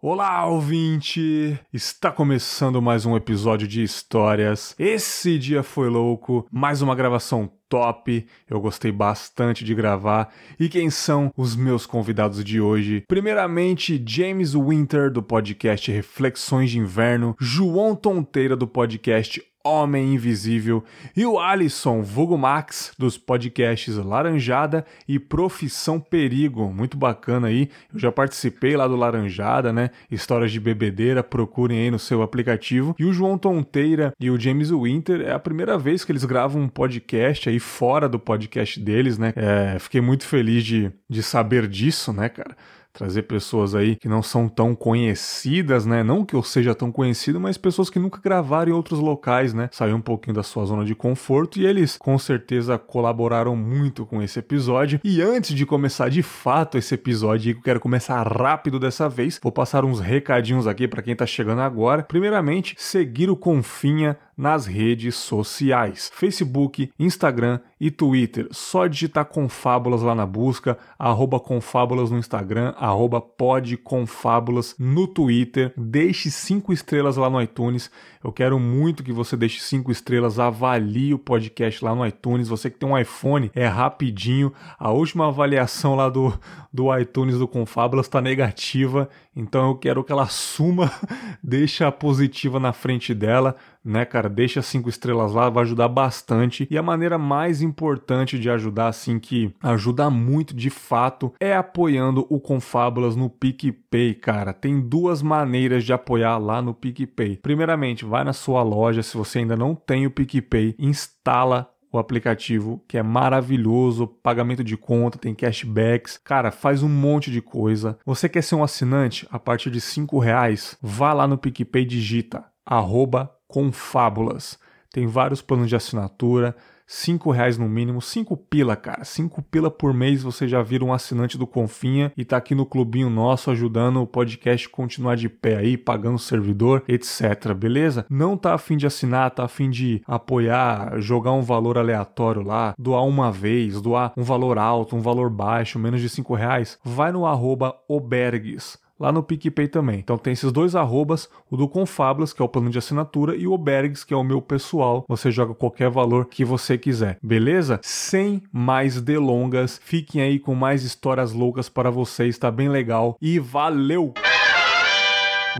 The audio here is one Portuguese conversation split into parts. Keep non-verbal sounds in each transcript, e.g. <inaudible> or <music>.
Olá, ouvinte! Está começando mais um episódio de histórias. Esse dia foi louco, mais uma gravação top. Eu gostei bastante de gravar. E quem são os meus convidados de hoje? Primeiramente, James Winter do podcast Reflexões de Inverno, João Tonteira do podcast Homem Invisível e o Alisson Vugo Max dos podcasts Laranjada e Profissão Perigo. Muito bacana aí. Eu já participei lá do Laranjada, né? Histórias de bebedeira, procurem aí no seu aplicativo. E o João Tonteira e o James Winter é a primeira vez que eles gravam um podcast aí fora do podcast deles, né? É, fiquei muito feliz de, de saber disso, né, cara? Trazer pessoas aí que não são tão conhecidas, né? Não que eu seja tão conhecido, mas pessoas que nunca gravaram em outros locais, né? Sair um pouquinho da sua zona de conforto e eles com certeza colaboraram muito com esse episódio. E antes de começar de fato esse episódio, eu quero começar rápido dessa vez, vou passar uns recadinhos aqui para quem tá chegando agora. Primeiramente, seguir o Confinha nas redes sociais: Facebook, Instagram e Twitter. Só digitar Confábulas lá na busca, arroba Confábulas no Instagram, arroba podconfábulas no Twitter. Deixe cinco estrelas lá no iTunes. Eu quero muito que você deixe cinco estrelas, avalie o podcast lá no iTunes. Você que tem um iPhone, é rapidinho. A última avaliação lá do, do iTunes do Confábulas está negativa, então eu quero que ela suma, <laughs> deixe a positiva na frente dela né, cara? Deixa cinco estrelas lá, vai ajudar bastante. E a maneira mais importante de ajudar, assim, que ajuda muito de fato, é apoiando o Confábulas no PicPay, cara. Tem duas maneiras de apoiar lá no PicPay. Primeiramente, vai na sua loja, se você ainda não tem o PicPay, instala o aplicativo, que é maravilhoso, pagamento de conta, tem cashbacks, cara, faz um monte de coisa. Você quer ser um assinante? A partir de cinco reais, vá lá no PicPay, digita arroba confábulas. Tem vários planos de assinatura, cinco reais no mínimo, cinco pila, cara, cinco pila por mês você já vira um assinante do Confinha e tá aqui no clubinho nosso ajudando o podcast continuar de pé aí, pagando o servidor, etc, beleza? Não tá afim de assinar, tá afim de apoiar, jogar um valor aleatório lá, doar uma vez, doar um valor alto, um valor baixo, menos de cinco reais, vai no arroba obergues lá no PicPay também. Então tem esses dois arrobas, o do Confablas, que é o plano de assinatura, e o Obergs, que é o meu pessoal. Você joga qualquer valor que você quiser, beleza? Sem mais delongas, fiquem aí com mais histórias loucas para vocês, tá bem legal. E valeu!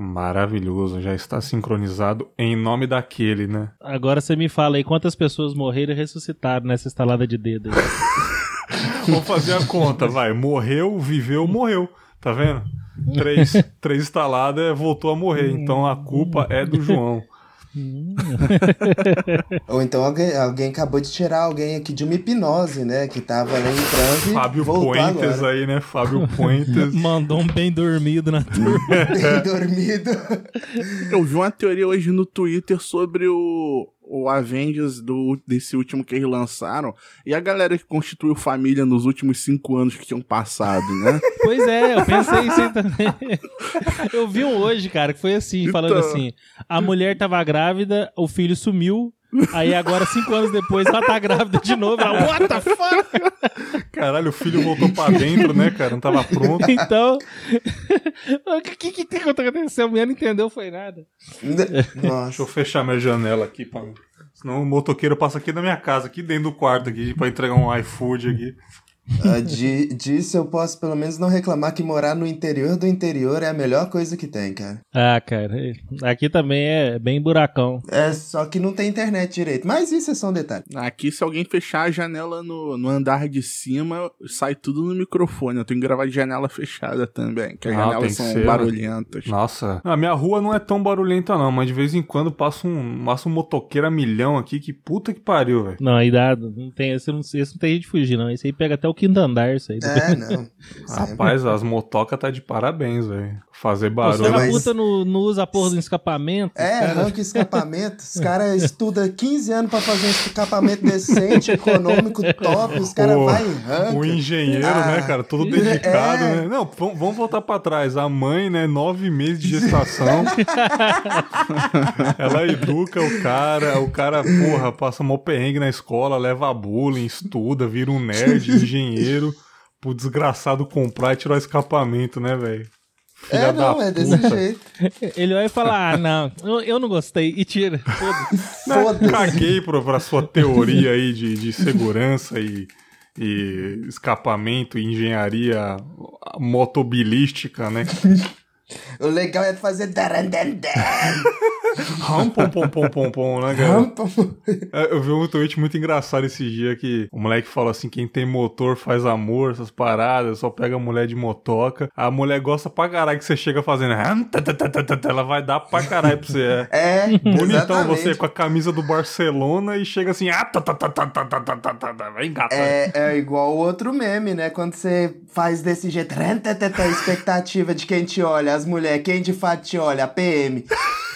Maravilhoso, já está sincronizado em nome daquele, né? Agora você me fala aí quantas pessoas morreram e ressuscitaram nessa estalada de dedo. Vamos <laughs> fazer a conta, vai. Morreu, viveu, morreu. Tá vendo? Três, três instaladas, voltou a morrer. Então a culpa é do João. <laughs> Ou então alguém, alguém acabou de tirar alguém aqui de uma hipnose, né? Que tava ali em transe. Fábio Puentes agora. aí, né? Fábio Puentes. <laughs> Mandou um bem dormido na turma. <laughs> bem dormido. Eu vi uma teoria hoje no Twitter sobre o, o Avengers do, desse último que eles lançaram e a galera que constituiu família nos últimos cinco anos que tinham passado, né? <laughs> pois é, eu pensei isso aí também. eu vi um hoje, cara, que foi assim, então... falando assim: a mulher tava grávida, o filho sumiu, Aí agora, cinco anos depois, ela tá grávida de novo. Ela, what the fuck? Caralho, o filho voltou pra dentro, né, cara? Não tava pronto. Então, <laughs> o que que, que aconteceu? A mulher não entendeu, foi nada. Nossa. Deixa eu fechar minha janela aqui, pra... senão o motoqueiro passa aqui na minha casa, aqui dentro do quarto, aqui, pra entregar um iFood aqui. Uh, de, disso eu posso pelo menos não reclamar que morar no interior do interior é a melhor coisa que tem, cara. Ah, cara, aqui também é bem buracão. É, só que não tem internet direito. Mas isso é só um detalhe. Aqui, se alguém fechar a janela no, no andar de cima, sai tudo no microfone. Eu tenho que gravar de janela fechada também, que as ah, janelas são ser, né? barulhentas. Nossa, a minha rua não é tão barulhenta não, mas de vez em quando passa um, passa um motoqueiro a milhão aqui, que puta que pariu, velho. Não, aí dá, não tem, esse não, esse não tem jeito de fugir não, esse aí pega até o quinto andar isso aí. É, não. Rapaz, as motocas tá de parabéns, velho. Fazer barulho. Você mas... puta não, não usa a porra do escapamento? É, cara... arranca escapamento. Os caras estudam 15 anos pra fazer um escapamento decente, econômico, top. Os caras vai e arranca. O engenheiro, ah, né, cara? Todo dedicado, é... né? Não, vamos voltar pra trás. A mãe, né? Nove meses de gestação. <laughs> Ela educa o cara. O cara, porra, passa mó perrengue na escola, leva bullying, estuda, vira um nerd, engenheiro pro desgraçado comprar e tirar o escapamento, né, velho? Filha é, da não, é desse puta. jeito. <laughs> Ele vai falar, ah, não, eu, não gostei, e tira. Foda-se. Caguei pro, pra sua teoria aí de, de segurança e, e escapamento e engenharia motobilística, né? <laughs> O legal é fazer. Ram, pom, pom, pom, pom, pom, né, cara? Eu vi um tweet muito engraçado esse dia que o moleque fala assim: quem tem motor faz amor, essas paradas, só pega a mulher de motoca. A mulher gosta pra caralho que você chega fazendo. Ela vai dar pra caralho pra você. É, é bonitão você com a camisa do Barcelona e chega assim. Vai. É, é igual o outro meme, né? Quando você faz desse jeito, expectativa de quem te olha, as mulheres, quem de fato te olha, a PM.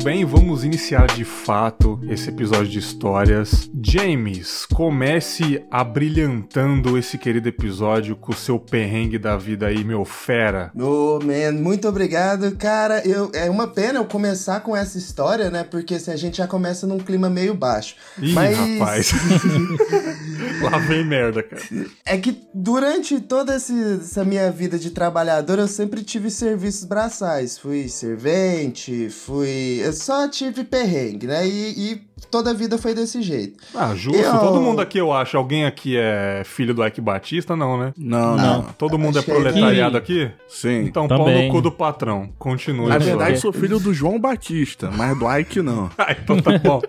Muito bem, vamos iniciar de fato esse episódio de histórias. James, comece abrilhantando esse querido episódio com o seu perrengue da vida aí, meu fera. Ô, man, muito obrigado. Cara, eu, é uma pena eu começar com essa história, né? Porque assim, a gente já começa num clima meio baixo. Ih, Mas rapaz. <laughs> Lá vem merda, cara. é que durante toda essa minha vida de trabalhador, eu sempre tive serviços braçais. Fui servente, fui. Eu só tive perrengue, né? E, e toda a vida foi desse jeito. Ah, justo. Eu- Todo mundo aqui, eu acho. Alguém aqui é filho do Ike Batista? Não, né? Não, Não. não. Todo mundo é Acho que proletariado aqui- aqui? Sim. Então, pau Também. no cu do patrão. Continue. Na verdade, sou filho do João Batista, mas do Ike não. <laughs> Ah, então tá bom.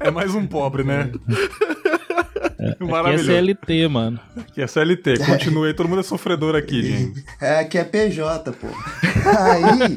É mais um pobre, né? Aqui é. CLT, mano. Que é CLT. <laughs> Continue aí. Todo mundo é sofredor aqui, gente. É, que é PJ, pô. <laughs> Aí.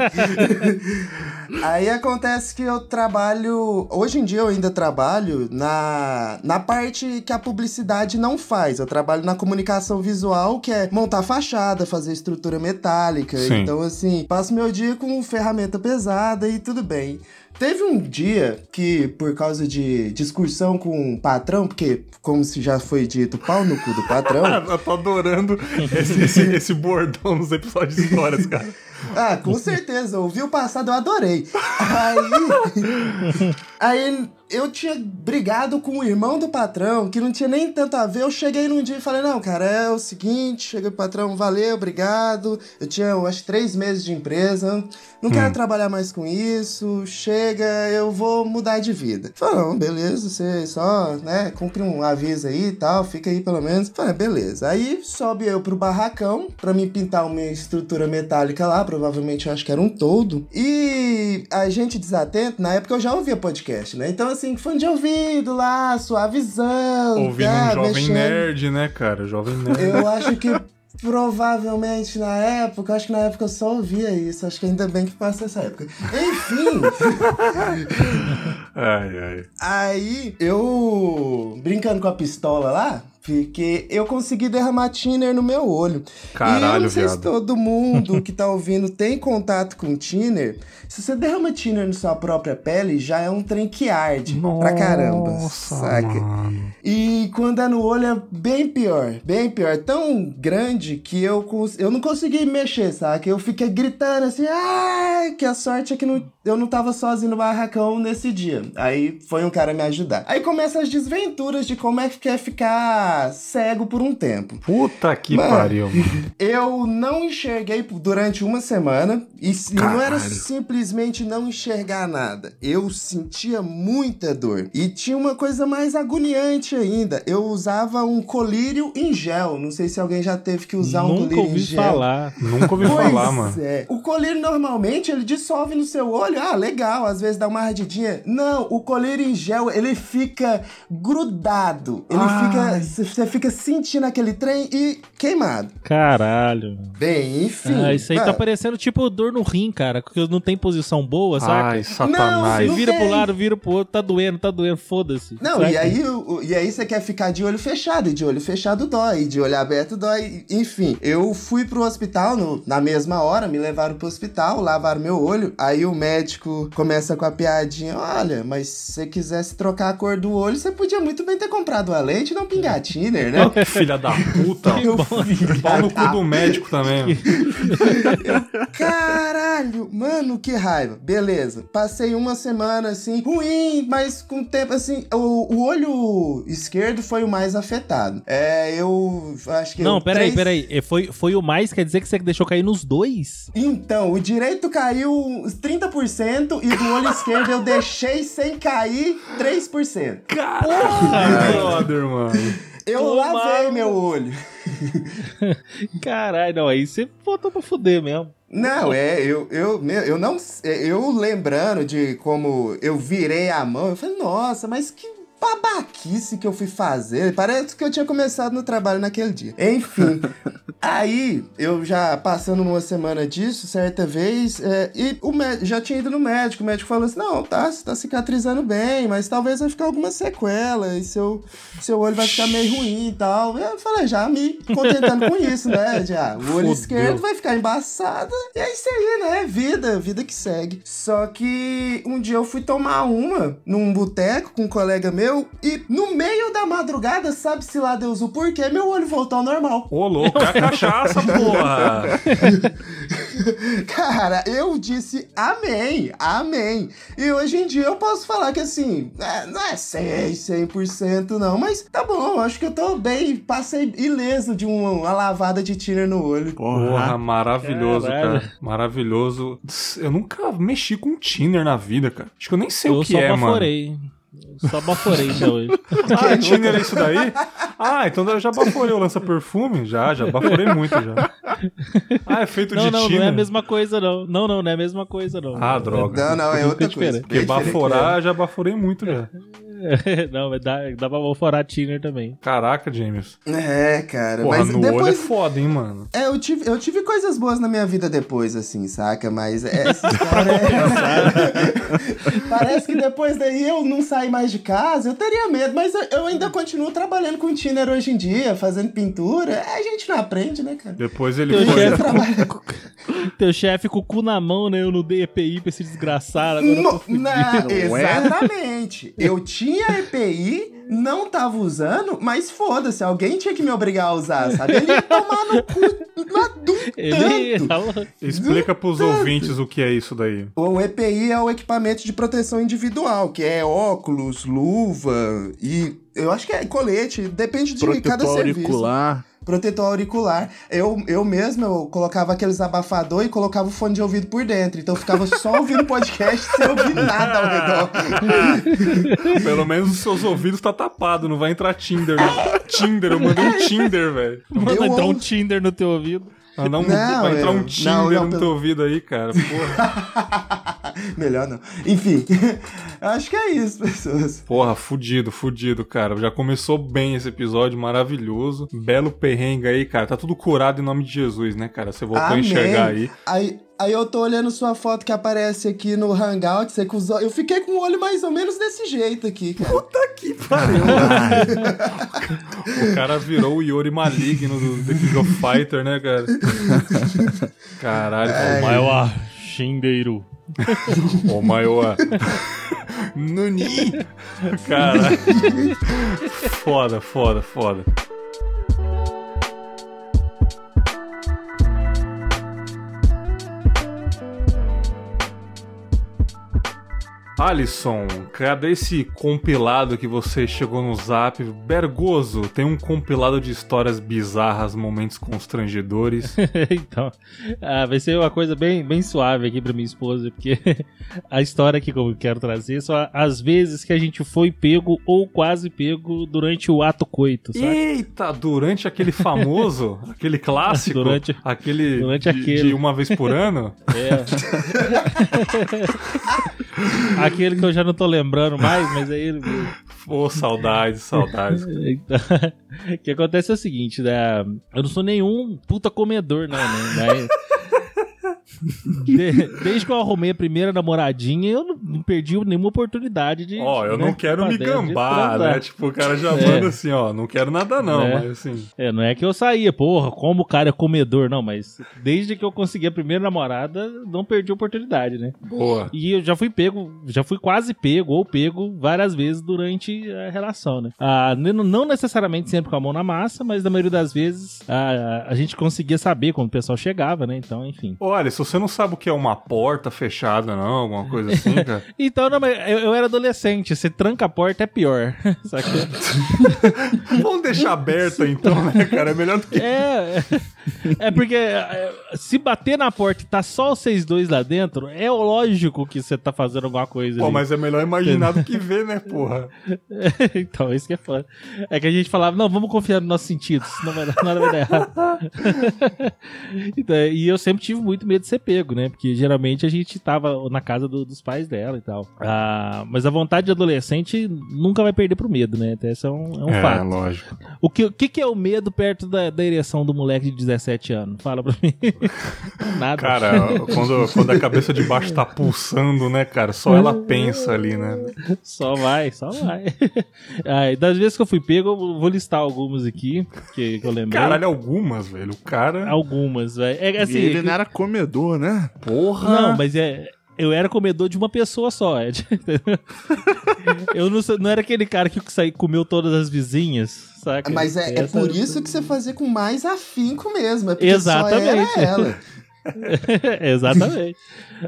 Aí acontece que eu trabalho. Hoje em dia eu ainda trabalho na, na parte que a publicidade não faz. Eu trabalho na comunicação visual, que é montar fachada, fazer estrutura metálica. Sim. Então, assim, passo meu dia com ferramenta pesada e tudo bem. Teve um dia que, por causa de discussão com o patrão, porque, como se já foi dito, pau no cu do patrão. <laughs> Eu tô adorando esse, esse, esse bordão nos episódios de histórias, cara. Ah, com certeza. Ouvi o passado, eu adorei. Aí. <laughs> Aí eu tinha brigado com o irmão do patrão, que não tinha nem tanto a ver. Eu cheguei num dia e falei: Não, cara, é o seguinte. Cheguei pro patrão, valeu, obrigado. Eu tinha, eu acho, três meses de empresa. Não quero trabalhar mais com isso. Chega, eu vou mudar de vida. Falei: Não, beleza, você só, né, cumpre um aviso aí e tal, fica aí pelo menos. Falei: Beleza. Aí sobe eu pro barracão pra me pintar uma estrutura metálica lá. Provavelmente eu acho que era um todo. E a gente desatento, na época eu já ouvia podcast, né? Então, assim, fone de ouvido lá, suavizão. Ouvindo tá, um jovem mexendo. nerd, né, cara? Jovem nerd. Eu acho que provavelmente na época, acho que na época eu só ouvia isso. Acho que ainda bem que passou essa época. Enfim, <laughs> Ai, ai. aí eu brincando com a pistola lá. Porque eu consegui derramar thinner no meu olho. e eu Caralho, não sei se viado. todo mundo <laughs> que tá ouvindo tem contato com thinner. Se você derrama thinner na sua própria pele, já é um trem que arde pra caramba. Nossa, saca? mano. E quando é no olho é bem pior, bem pior. Tão grande que eu, eu não consegui mexer, saca? Eu fiquei gritando assim, que a sorte é que não, eu não tava sozinho no barracão nesse dia. Aí foi um cara me ajudar. Aí começam as desventuras de como é que é ficar cego por um tempo. Puta que Mano. pariu. <laughs> Eu não enxerguei durante uma semana e se- não era Caralho. simplesmente não enxergar nada. Eu sentia muita dor. E tinha uma coisa mais agoniante ainda. Eu usava um colírio em gel. Não sei se alguém já teve que usar um Nunca colírio em ouvi gel. falar. Nunca ouvi <laughs> Pois falar, mano. é. O colírio normalmente ele dissolve no seu olho. Ah, legal, às vezes dá uma ardidinha. Não, o colírio em gel ele fica grudado. Ele Ai. fica. Você fica sentindo aquele trem e queimado. Caralho. Bem, enfim. Ah, isso aí tá mano. parecendo tipo dor no rim, cara. Porque não tem posição boa, saca? Ai, satanás. Você não vira tem. pro lado, vira pro outro, tá doendo, tá doendo, foda-se. Não, saca? e aí, o- o- e aí você quer ficar de olho fechado, e de olho fechado dói, e de olho aberto dói, enfim. Eu fui pro hospital no- na mesma hora, me levaram pro hospital, lavaram meu olho, aí o médico começa com a piadinha, olha, mas se você quisesse trocar a cor do olho, você podia muito bem ter comprado uma lente e não pingar Tiner, né? Que filha da puta. <laughs> Eu Pau no cu do médico também. Caralho, mano, que raiva. Beleza, passei uma semana assim, ruim, mas com o tempo assim, o, o olho esquerdo foi o mais afetado. É, eu acho que. Não, eu, peraí, três- peraí. Foi, foi o mais, quer dizer que você deixou cair nos dois? Então, o direito caiu uns 30% e do olho esquerdo eu deixei sem cair 3%. Caralho, brother, mano. Eu Toma. lavei meu <laughs> olho. Caralho, não, aí você botou pra fuder mesmo. Não, é, eu, eu, eu não. Eu lembrando de como eu virei a mão, eu falei, nossa, mas que babaquice que eu fui fazer. Parece que eu tinha começado no trabalho naquele dia. Enfim. <laughs> aí, eu já passando uma semana disso, certa vez, é, e o já tinha ido no médico. O médico falou assim: não, tá, você tá cicatrizando bem, mas talvez vai ficar alguma sequela e seu, seu olho vai ficar meio ruim e tal. Eu falei, já me contentando com isso, né? Já, o olho Fudeu. esquerdo vai ficar embaçado. E é isso aí, né? Vida, vida que segue. Só que um dia eu fui tomar uma num boteco com um colega meu e no meio da madrugada, sabe-se lá Deus o porquê, meu olho voltou ao normal. Ô, louco, é a cachaça, <laughs> porra. <laughs> Cara, eu disse amém, amém. E hoje em dia eu posso falar que assim, é, não é 100, 100% não, mas tá bom, acho que eu tô bem, passei ileso de uma, uma lavada de tiner no olho. Porra, Porra. maravilhoso, Caralho. cara. Maravilhoso. Eu nunca mexi com Tinder na vida, cara. Acho que eu nem sei eu o que só é, mano. baforei. Eu Só baforei até hoje. <laughs> Ah, Tinder é isso daí? Ah, então eu já baforei o lança-perfume? Já, já baforei muito já. Ah, é feito Não, de não, Tinder? não é a mesma coisa, não. Não, não, não é a mesma coisa, não. Ah, droga. Não, não, é Fica outra coisa. Porque baforar, já baforei muito já. <laughs> não, mas dá, dá pra baforar Tiner também. Caraca, James. É, cara, Porra, mas no olho é depois... foda, hein, mano. É, eu tive, eu tive coisas boas na minha vida depois, assim, saca? Mas é, essa história é... Parece que depois daí eu não sair mais de casa, eu teria medo, mas eu, eu ainda continuo trabalhando com Tinder hoje em dia, fazendo pintura. É, A gente não aprende, né, cara? Depois ele Teu foi... chefe com, <laughs> teu chefe com o cu na mão, né? Eu não dei EPI pra esse desgraçado. Agora eu tô No- fudido. na- Não é? exatamente. Eu tinha EPI, não tava usando, mas foda-se, alguém tinha que me obrigar a usar, sabe? Ele ia tomar no cu de um <laughs> Ele tanto. Explica pros ouvintes o que é isso daí. O EPI é o equipamento de proteção individual, que é óculos, luva e eu acho que é colete, depende de cada serviço. auricular. Protetor auricular. Eu, eu mesmo eu colocava aqueles abafador e colocava o fone de ouvido por dentro, então eu ficava só ouvindo podcast sem ouvir nada ao redor. <laughs> Pelo menos os seus ouvidos tá tapado, não vai entrar Tinder. Né? Tinder, eu mandei um Tinder, velho. Manda entrar um Tinder no teu ouvido. Ah, não, Não, vai entrar eu- um não, Tinder não, no pelo- teu ouvido aí, cara. Porra, <laughs> Melhor não. Enfim, <laughs> acho que é isso, pessoas. porra, fudido, fudido, cara. Já começou bem esse episódio, maravilhoso. Belo perrengue aí, cara. Tá tudo curado em nome de Jesus, né, cara? Você voltou a enxergar aí. Aí, aí eu tô olhando sua foto que aparece aqui no Hangout, você com os olhos. Eu fiquei com o olho mais ou menos desse jeito aqui, cara. Que pariu. <laughs> o cara virou o Yori maligno do The King of Fighter, né, cara? <laughs> Caralho, É, o Maior Shindeiro. O maior. Nuni! Caralho. Foda, foda, foda. Alisson, cadê esse compilado que você chegou no zap? Bergoso, tem um compilado de histórias bizarras, momentos constrangedores. <laughs> então, ah, vai ser uma coisa bem, bem suave aqui pra minha esposa, porque <laughs> a história que eu quero trazer são as vezes que a gente foi pego ou quase pego durante o ato coito, sabe? Eita, durante aquele famoso, <laughs> aquele clássico, Durante- aquele, durante de, aquele. de uma vez por ano. É. Aquele que eu já não tô lembrando mais, mas é ele. Pô, saudades, saudades. <laughs> O que acontece é o seguinte, né? Eu não sou nenhum puta comedor, não, né? Mas, de- desde que eu arrumei a primeira namoradinha, eu não- não perdi nenhuma oportunidade de. Ó, eu né, não quero me gambar, né? Tipo, o cara já É. manda assim, ó, não quero nada não, É. mas assim... É, não é que eu saía, porra, como o cara é comedor, não, mas desde que eu consegui a primeira namorada, não perdi a oportunidade, né? Boa. E eu já fui pego, já fui quase pego ou pego várias vezes durante a relação, né? Ah, não necessariamente sempre com a mão na massa, mas na maioria das vezes a, a gente conseguia saber quando o pessoal chegava, né? Então, enfim. Olha, se você não sabe o que é uma porta fechada, não, alguma coisa assim, <laughs> cara. Então, não, mas eu, eu era adolescente, você tranca a porta é pior. <laughs> <laughs> Vamos deixar aberta então, né, cara? É melhor do que. É, é porque é, se bater na porta e tá só vocês dois lá dentro, é lógico que você tá fazendo alguma coisa Pô, ali. mas é melhor imaginar do que ver, né, porra? então, isso que é foda. É que a gente falava, não, vamos confiar nos nossos sentidos, senão vai dar, nada vai dar errado. Então, e eu sempre tive muito medo de ser pego, né? Porque geralmente a gente tava na casa do- dos pais dela e tal. Ah, mas a vontade de adolescente nunca vai perder pro medo, né? Até isso é um, é um fato. lógico. O que, o que, que é o medo perto da, da ereção do moleque de 17 anos? Fala pra mim. <laughs> Nada. Cara, quando, quando a cabeça de baixo tá pulsando, né, cara? Só ela pensa ali, né? Só vai, só vai. Ai, <laughs> das vezes que eu fui pego, eu vou listar algumas aqui, que, que eu lembrei. Caralho, algumas, velho. O cara. Algumas, velho. É assim. ele não era comedor, né? Porra! Não, mas é. Eu era comedor de uma pessoa só, Ed. <laughs> eu não, não era aquele cara que saí, comeu todas as vizinhas, saca? Mas é, é por isso que você fazia com mais afinco mesmo. É porque Exatamente. Só era ela. <laughs> <laughs> Exatamente.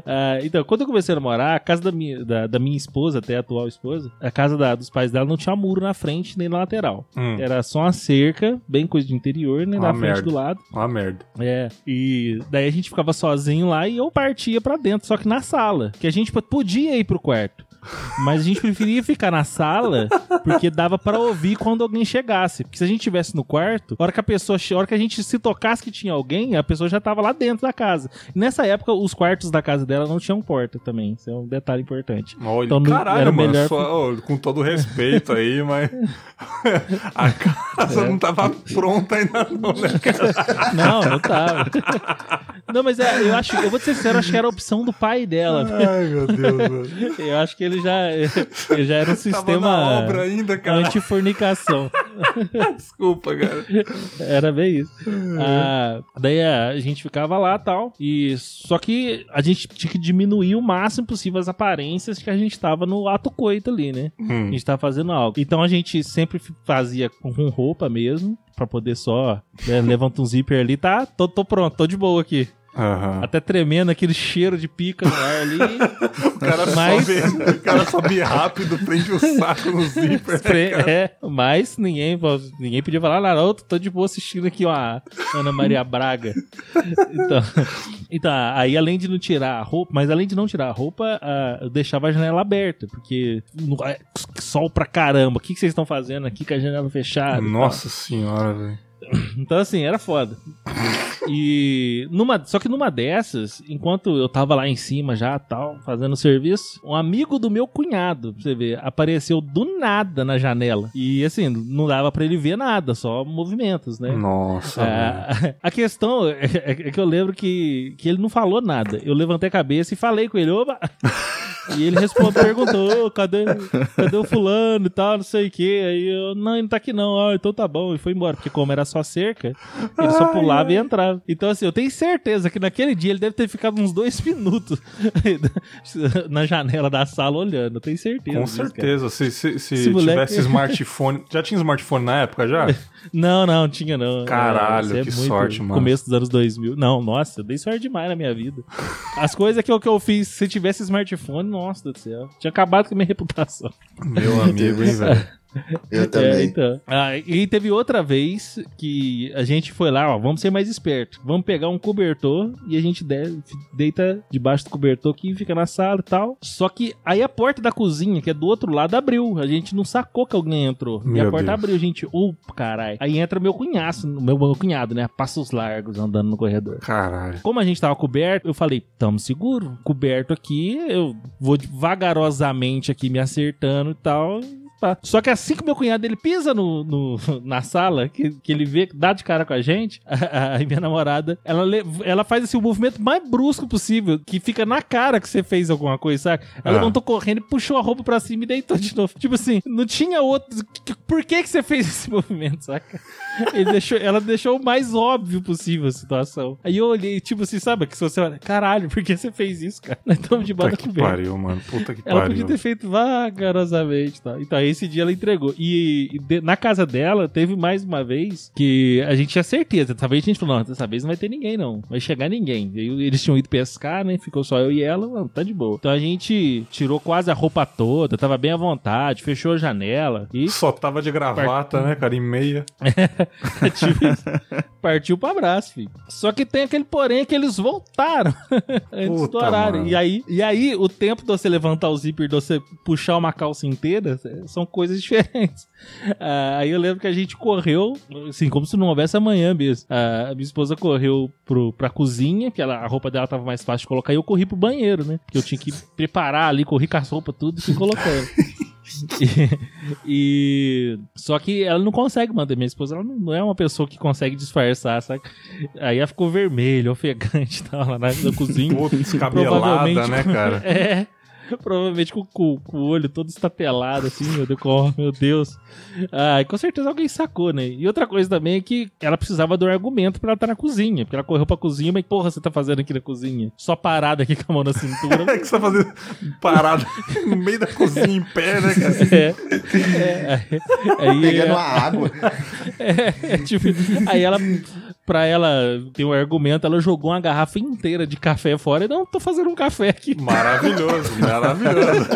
Ah, então, quando eu comecei a namorar, a casa da minha, da, da minha esposa, até a atual esposa, a casa da- dos pais dela não tinha muro na frente nem na lateral. Hum, Era só uma cerca, bem coisa de interior, nem Uma na frente merda. do lado. uma merda. É. E daí a gente ficava sozinho lá e eu partia pra dentro, só que na sala. Que a gente podia ir pro quarto. Mas a gente preferia ficar na sala porque dava pra ouvir quando alguém chegasse. Porque se a gente estivesse no quarto, a hora que a pessoa, a hora que a gente se tocasse que tinha alguém, a pessoa já tava lá dentro da casa. E nessa época, os quartos da casa dela não tinham porta também. Isso é um detalhe importante. Olha, Então, caralho, era mano. melhor- só- ó, com todo respeito aí, mas. <laughs> a casa É. não tava pronta ainda, não, né, cara? <laughs> Não, não tava. Não, mas é, eu acho, eu vou ser sincero, acho que era a opção do pai dela. Ai, meu Deus, mano. <laughs> Eu acho que ele já, ele já era um <laughs> sistema obra ainda, cara. antifornicação. <laughs> Desculpa, cara. Era bem isso. Ah, daí a, a gente ficava lá tal. E só que a gente tinha que diminuir o máximo possível as aparências que a gente tava no ato coito ali, né? A Hum. gente tava fazendo algo. Então a gente sempre fazia com roupa mesmo. Pra poder só. né, levanta um zíper ali, tá? Tô, tô pronto, tô de boa aqui. Aham. Até tremendo aquele cheiro de pica no ar ali. <laughs> O cara, Mas- sobe, o cara sobe rápido, prende o saco no zíper. Pre- é, mas ninguém, ninguém podia falar nada. Eu tô de boa assistindo aqui ó, a Ana Maria Braga. Então, então, aí além de não tirar a roupa, mas além de não tirar a roupa, ah, eu deixava a janela aberta, porque no- é, sol pra caramba. O que, que vocês estão fazendo aqui com a janela fechada? Nossa senhora, velho. Então, assim, era foda. E numa, só que numa dessas, enquanto eu tava lá em cima já, tal, fazendo serviço, um amigo do meu cunhado, pra você ver, apareceu do nada na janela. E assim, não dava pra ele ver nada, só movimentos, né? Nossa. Ah, <laughs> a questão é, é que eu lembro que, que ele não falou nada. Eu levantei a cabeça e falei com ele, opa! <laughs> E ele respondeu, perguntou, "Ô, cadê, cadê o fulano e tal, não sei o que. Aí eu, não, ele não tá aqui não. Ah, então tá bom. E foi embora, porque como era só cerca, ele só pulava e entrava. Então assim, eu tenho certeza que naquele dia ele deve ter ficado uns dois minutos <laughs> na janela da sala olhando. Eu tenho certeza. Com disso, cara. certeza. Se, se, se Esse moleque- tivesse <laughs> smartphone. Já tinha smartphone na época já? Não, não, tinha não. Caralho, é que sorte, mano. Começo dos anos 2000. Não, nossa, eu dei sorte demais na minha vida. As coisas que eu, que eu fiz, se tivesse smartphone, nossa do céu. Tinha acabado com a minha reputação. Meu amigo, hein, <laughs> velho. Eu É, também. então. Ah, e teve outra vez que a gente foi lá, ó, vamos ser mais esperto. Vamos pegar um cobertor e a gente de- deita debaixo do cobertor que fica na sala e tal. Só que aí a porta da cozinha, que é do outro lado, abriu. A gente não sacou que alguém entrou. e Meu a porta Deus. abriu, a gente, ô, caralho. Aí entra meu cunhaço, meu, meu cunhado, né? Passos largos andando no corredor. Caralho. Como a gente tava coberto, eu falei, tamo seguro. Coberto aqui, eu vou vagarosamente aqui me acertando e tal. Pá. Só que assim que meu cunhado ele pisa no, no- <laughs> na sala, que, que ele vê, dá de cara com a gente, <laughs> a, a minha namorada, ela, ela faz assim, o movimento mais brusco possível, que fica na cara que você fez alguma coisa, sabe? Ela Ah. levantou correndo e puxou a roupa pra cima e deitou de novo. Tipo assim, não tinha outro. Por que, que você fez <laughs> esse movimento, saca? Deixou, ela deixou o mais óbvio possível a situação. Aí eu olhei, tipo assim, sabe? Que se você olha, caralho, por que você fez isso, cara? Nós estamos de banda Puta que pariu, mano. Puta que Ela pariu. podia ter feito vagarosamente, tá? Então, esse dia ela entregou. E, e de- na casa dela, teve mais uma vez que a gente tinha certeza. Dessa vez a gente falou, não, dessa vez não vai ter ninguém, não. Vai chegar ninguém. E eles tinham ido pescar, né? Ficou só eu e ela, não, tá de boa. Então a gente tirou quase a roupa toda, tava bem à vontade, fechou a janela e Só tava de gravata, né, cara? Em meia. <laughs> <laughs> Partiu pro abraço, filho. Só que tem aquele porém que eles voltaram <laughs> antes do Puta, horário. mano. E aí, e aí, o tempo de você levantar o zíper, de você puxar uma calça inteira, são coisas <laughs> diferentes. Ah, aí eu lembro que a gente correu, assim, como se não houvesse amanhã mesmo. Ah, a minha esposa correu pro, pra cozinha, que ela, a roupa dela tava mais fácil de colocar, e eu corri pro banheiro, né? Que eu tinha que preparar ali, corri com as roupas tudo e fui colocando. <laughs> E, e- só que ela não consegue manter minha esposa, ela não, não é uma pessoa que consegue disfarçar, sabe? Aí ela ficou vermelha, ofegante, <laughs> e tal, lá na, na cozinha. Puta, descabelada, né, cara? É. <laughs> Provavelmente com, com- com o olho todo estapelado, assim, meu Deus, oh, meu Deus. Ah, e com certeza alguém sacou, né? E outra coisa também é que ela precisava de um argumento pra ela estar na cozinha. Porque ela correu pra cozinha, mas porra, você tá fazendo aqui na cozinha? Só parada aqui com a mão na cintura. <laughs> É que você tá fazendo parado <laughs> no meio da cozinha em pé, né, cara? É. É, aí- aí- Pegando a água. É, tipo, aí ela, pra ela ter um argumento, ela jogou uma garrafa inteira de café fora e não, tô fazendo um café aqui. Maravilhoso, maravilhoso.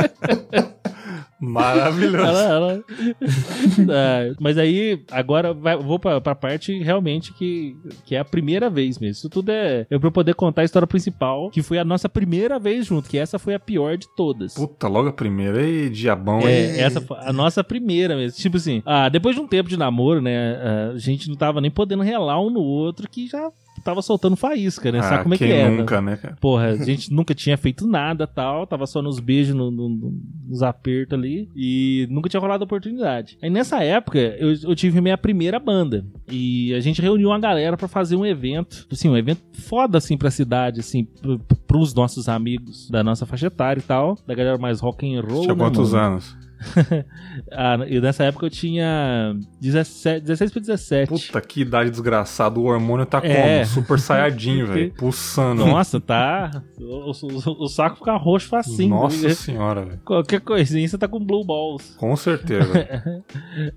<laughs> Maravilhoso. Ela, ela... <laughs> É, mas aí, agora vai- vou pra, pra parte realmente que, que é a primeira vez mesmo. Isso tudo é, é pra eu poder contar a história principal, que foi a nossa primeira vez junto, que essa foi a pior de todas. Puta, logo a primeira. Ei, diabão? É, essa foi a nossa primeira mesmo. Tipo assim, ah, depois de um tempo de namoro, né, a gente não tava nem podendo relar um no outro que já tava soltando faísca, né? Sabe Ah, como é que quem é? né? nunca, né, cara? Porra, a gente <laughs> nunca tinha feito nada tal, tava só nos beijos, no- no- no- nos apertos ali, e nunca tinha rolado oportunidade. Aí nessa época, eu, eu tive minha primeira banda, e a gente reuniu uma galera pra fazer um evento, assim, um evento foda, assim, pra cidade, assim, pro, pros nossos amigos da nossa faixa etária e tal, da galera mais rock and roll, Tinha né, quantos mano? anos? <laughs> Ah, e nessa época eu tinha 17, 16 pra 17. Puta, que idade desgraçada. O hormônio tá É. como? Super saiyajin, <laughs> velho. Pulsando. Nossa, tá. O, o- o saco fica roxo facinho. Nossa né? senhora, velho. Qualquer coisinha você tá com blue balls. Com certeza. <laughs>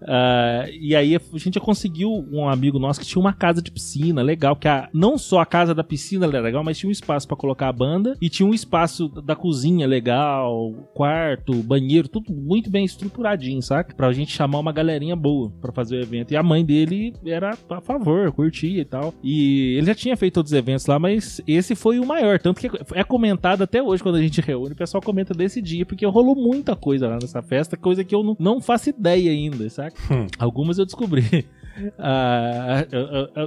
Ah, e aí a gente conseguiu um amigo nosso que tinha uma casa de piscina legal, que a, não só a casa da piscina era legal, mas tinha um espaço pra colocar a banda e tinha um espaço da cozinha legal, quarto, banheiro, tudo muito bem estruturadinho, saca? Pra gente chamar uma galerinha boa pra fazer o evento. E a mãe dele era a favor, curtia e tal. E ele já tinha feito outros eventos lá, mas esse foi o maior. Tanto que é comentado até hoje quando a gente reúne, o pessoal comenta desse dia, porque rolou muita coisa lá nessa festa, coisa que eu não, não faço ideia ainda, saca? Hum. Algumas eu descobri. <laughs> Ah,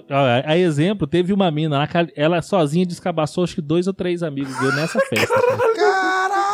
a, a- a- a exemplo, teve uma mina ela sozinha descabaçou acho que dois ou três amigos deu nessa <laughs> festa. cara.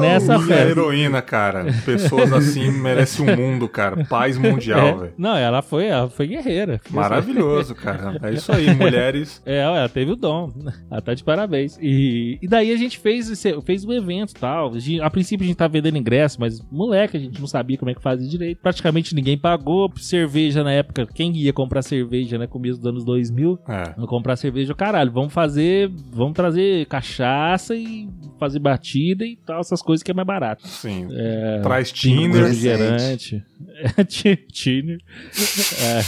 Nessa Minha festa. heroína, cara. Pessoas assim merecem um mundo, cara. Paz mundial, É. velho. Não, ela foi, ela foi guerreira. Maravilhoso, cara. É isso aí, <laughs> mulheres. É, ela teve o dom. Ela tá de parabéns. E, e daí a gente fez, esse, fez o evento e tal. A, a princípio a gente tava vendendo ingresso, mas moleque, a gente não sabia como é que fazia direito. Praticamente ninguém pagou. Cerveja na época, quem ia comprar cerveja, né? Começo dos anos 2000. É. Vou comprar cerveja, caralho. Vamos fazer. Vamos trazer cachaça e fazer batida e tal, essas coisas que é mais barato. Sim. É, Traz Tinder. refrigerante. <laughs> Tinder. É,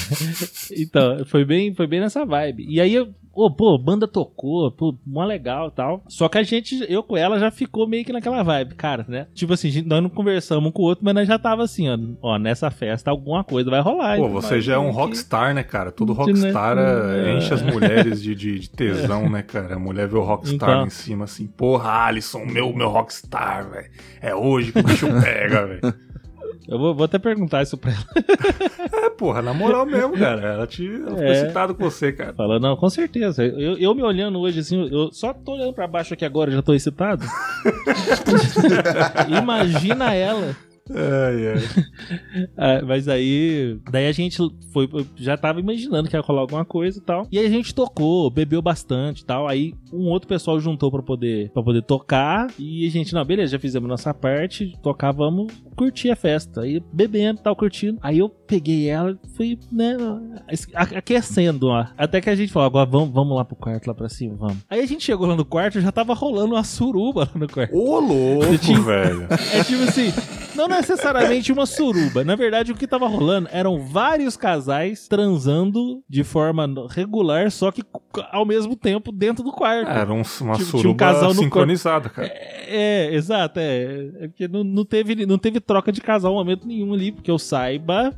então, foi bem, foi bem nessa vibe. E aí, eu, ô, pô, banda tocou, pô, mó legal e tal. Só que a gente, eu com ela, já ficou meio que naquela vibe, cara, né? Tipo assim, gente- nós não conversamos um com o outro, mas nós já tava assim, ó, ó nessa festa alguma coisa vai rolar. Pô, você já é um que- rockstar, né, cara? Todo né? rockstar é, É. enche as mulheres de, de, de tesão, né, cara? A mulher vê o rockstar Então. lá em cima assim, porra, Alisson, meu, meu rockstar, velho. É hoje que o bicho <laughs> pega, velho. Eu vou, vou até perguntar isso pra ela. É, porra, na moral mesmo, cara. Ela, te, ela ficou É. excitada com você, cara. Fala, não, com certeza. Eu, eu me olhando hoje assim, eu só tô olhando pra baixo aqui agora, já tô excitado. <laughs> Imagina ela Ai, ai. <laughs> Ah, mas aí. Daí a gente foi. Já tava imaginando que ia rolar alguma coisa e tal. E aí a gente tocou, bebeu bastante e tal. Aí um outro pessoal juntou pra poder, pra poder tocar. E a gente, não, beleza, já fizemos nossa parte. Tocar, vamos curtir a festa. Aí bebendo e tal, curtindo. Aí eu peguei ela fui, né, aquecendo lá. Até que a gente falou, agora vamos, vamos lá pro quarto, lá pra cima, vamos. Aí a gente chegou lá no quarto, já tava rolando uma suruba lá no quarto. Ô, louco, velho. <laughs> É tipo assim, não necessariamente uma suruba. Na verdade, o que tava rolando eram vários casais transando de forma regular, só que ao mesmo tempo dentro do quarto. Era um- uma Tinha- tinha um suruba casal sincronizada, cara. É, exato, é. É porque não, não, teve, não teve troca de casal em momento nenhum ali, porque eu saiba,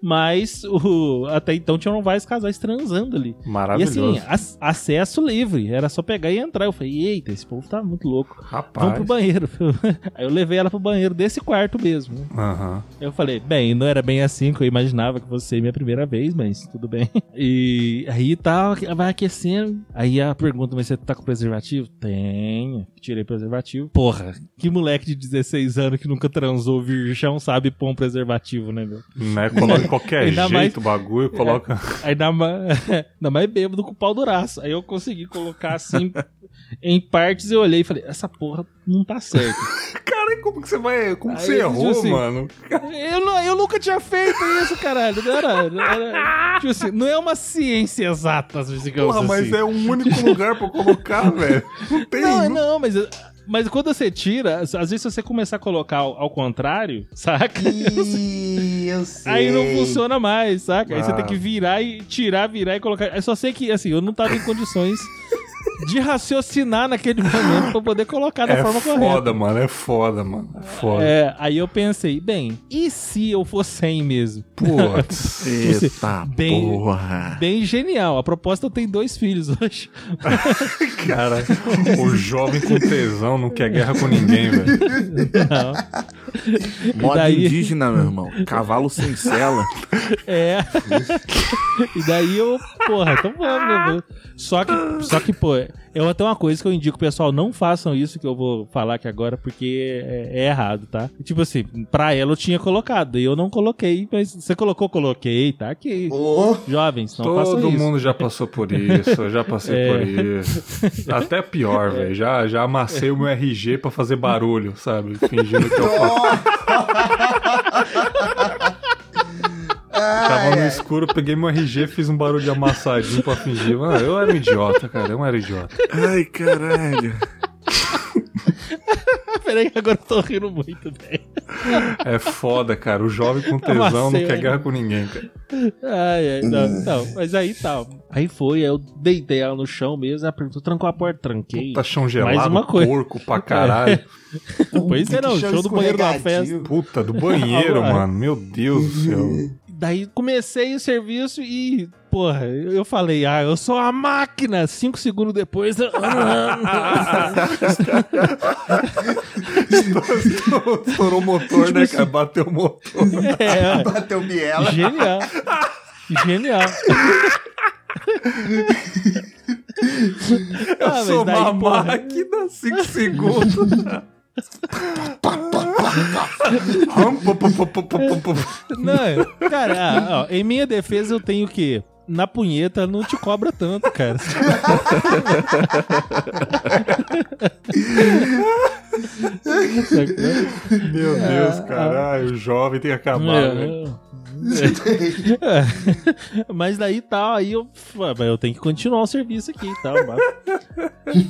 mas o, até então tinham vários casais transando ali. E Maravilhoso. assim, ac- acesso livre, era só pegar e entrar. Eu falei, eita, esse povo tá muito louco. Rapaz. Vamos pro banheiro. <laughs> Aí eu levei ela pro banheiro desse quarto mesmo. né? Aham. Eu falei, bem, não era bem assim que eu imaginava que fosse ser minha primeira vez, mas tudo bem. <laughs> E aí tá, vai aquecendo. Aí a pergunta, mas você tá com preservativo? Tenho. Tirei preservativo. Porra, que moleque de 16 anos que nunca transou virgão sabe pôr um preservativo, né, meu? Né? Coloca de qualquer <laughs> Ainda jeito mais- o bagulho, coloca. Aí dá mais, ainda mais bêbado com o pau duraço. Aí eu consegui colocar assim <laughs> em partes eu olhei e falei, essa porra não tá certo. <laughs> Cara, como que você vai. Como que Aí, você tipo errou, assim, mano? Eu, não- eu nunca tinha feito isso, caralho. Não era, era- tipo assim, não é uma ciência exata, digamos Porra, mas assim. é um único lugar pra colocar, <laughs> velho. Não tem. Não, não, mas, mas quando você tira, às vezes se você começar a colocar ao, ao contrário, saca? Ih, <laughs> eu sei. Aí não funciona mais, saca? Aí você Ah. tem que virar e tirar, virar e colocar. Eu só sei que, assim, eu não tava em condições de raciocinar naquele momento pra poder colocar da É forma foda, correta. mano. É foda, mano. É foda. É, aí eu pensei, bem, e se eu for 100 mesmo? Putz. <laughs> Eita bem- porra. Bem genial. A proposta tem dois filhos hoje. <laughs> Cara, o jovem com tesão não quer guerra com ninguém, velho. <laughs> Modo daí- indígena, meu irmão. Cavalo sem cela. É. e daí eu, porra, então vamos, né? Só que, só que, pô, eu até uma coisa que eu indico, pessoal, não façam isso que eu vou falar aqui agora, porque é, é errado, tá? Tipo assim, pra ela eu tinha colocado, e eu não coloquei, mas você colocou, coloquei, tá aqui. Ô, Jovens, não façam Todo isso. mundo já passou por isso, eu já passei É. por isso. Até pior, velho. Já, já amassei o meu RG pra fazer barulho, sabe? Fingindo que eu <laughs> faço. <laughs> Tava no escuro, peguei meu RG, fiz um barulho de amassadinho pra fingir. Mano, eu era um idiota, cara. Eu era idiota. Ai, caralho. <laughs> Peraí que agora eu tô rindo muito, velho. É foda, cara. O jovem com tesão não Amassei, quer né? guerra com ninguém, cara. Ai, ai, não, não, mas aí tá. Aí foi, aí eu deitei ela no chão mesmo, ela perguntou, trancou a porta, tranquei. Puta chão gelado, uma coisa. porco pra caralho. <laughs> Pois é, não, chão show do banheiro da festa. Puta, do banheiro, <laughs> mano. Meu Deus do céu. Daí comecei o serviço e, porra, eu falei, ah, eu sou a máquina. Cinco segundos depois. <laughs> Estourou o motor, né, cara? Bateu o motor. é, Bateu biela. genial. Genial. Eu Ah, sou daí, uma porra. máquina, 5 segundos. Não, cara, ah, ó, em minha defesa eu tenho que. Na punheta não te cobra tanto, cara. Meu Deus, caralho, o jovem tem acabar, velho. É. <laughs> Mas daí tal, aí eu, eu tenho que continuar o serviço aqui e tal. mas-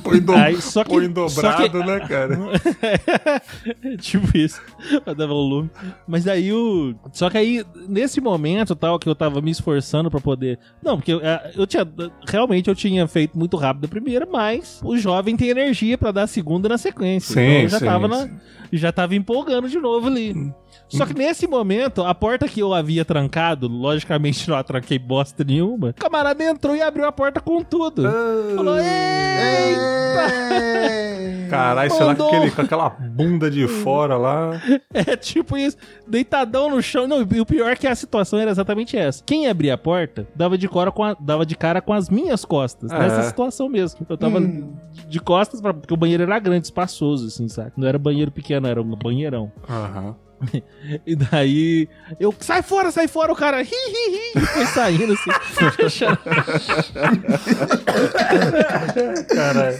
Põe, do... Aí, só que- Põe só dobrado, que- né, cara? <laughs> tipo isso, pra dar volume. Mas aí o. Só que aí, nesse momento tal, que eu tava me esforçando pra poder. Não, porque eu, eh, eu tinha. Realmente eu tinha feito muito rápido a primeira, mas o jovem tem energia pra dar a segunda na sequência. Sim, então eu já sim, tava na. sim. Já tava empolgando de novo ali. Só que nesse momento, a porta que eu havia trancado, logicamente <laughs> não a tranquei bosta nenhuma, o camarada entrou e abriu a porta com tudo. Falou, "Ei!" Ei! Caralho, sei lá, com, aquele, com aquela bunda de fora lá. <laughs> É tipo isso, deitadão no chão. Não, e o pior é que a situação era exatamente essa. Quem abria a porta dava de, cara com a- dava de cara com as minhas costas. É. Nessa situação mesmo. Eu tava Hum. de costas, pra, porque o banheiro era grande, espaçoso, assim, sabe? Não era banheiro pequeno, era um banheirão. Aham. <laughs> E daí eu, sai fora, sai fora, o cara ri, ri, ri, e foi saindo assim, fechando. Caralho.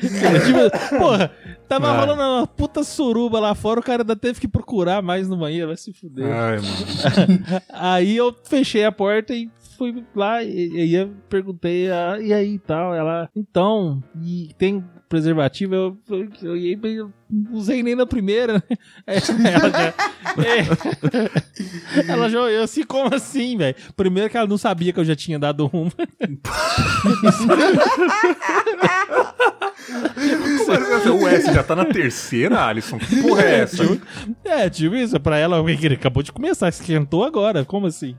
Tipo, porra, tava Ah. rolando uma puta suruba lá fora, o cara ainda teve que procurar mais no banheiro, vai se fuder. Ai, mano. <laughs> Aí eu fechei a porta e fui lá e, aí perguntei, ah, e aí tal, ela, então, e tem preservativo? Eu, eu, eu, eu, usei nem na primeira, né? <laughs> Ela já, é. <laughs> ela já assim, como assim, velho? Primeiro que ela não sabia que eu já tinha dado uma. <laughs> o S já tá na terceira, Alisson? Que porra é essa? É, tipo isso, pra ela, ele acabou de começar, esquentou agora, como assim?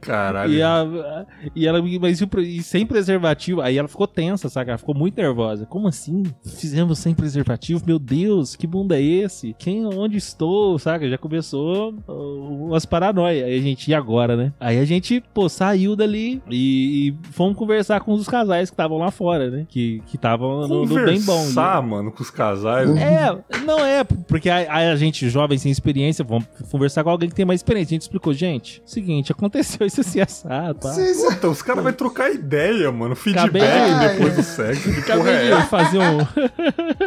Caralho. E, a, e ela, mas e sem preservativo, aí ela ficou tensa, saca? Ela ficou muito nervosa. Como assim? Fizemos sem preservativo? Meu Deus, que mundo é esse? Quem, onde estou, saca? Já começou uh, umas paranoias. Aí a gente, e agora, né? Aí a gente, pô, saiu dali e, e fomos conversar com os casais que estavam lá fora, né? Que que estavam no, no bem bom. Conversar, mano, com os casais. É, não é, porque a, a gente, jovem sem experiência, vamos conversar com alguém que tem mais experiência. A gente explicou, gente, seguinte, aconteceu isso assim, assado, tá? Vocês- Puta, os caras vão trocar ideia, mano. Acabei Feedback de- depois do sexo. Que porra Acabei é de fazer um,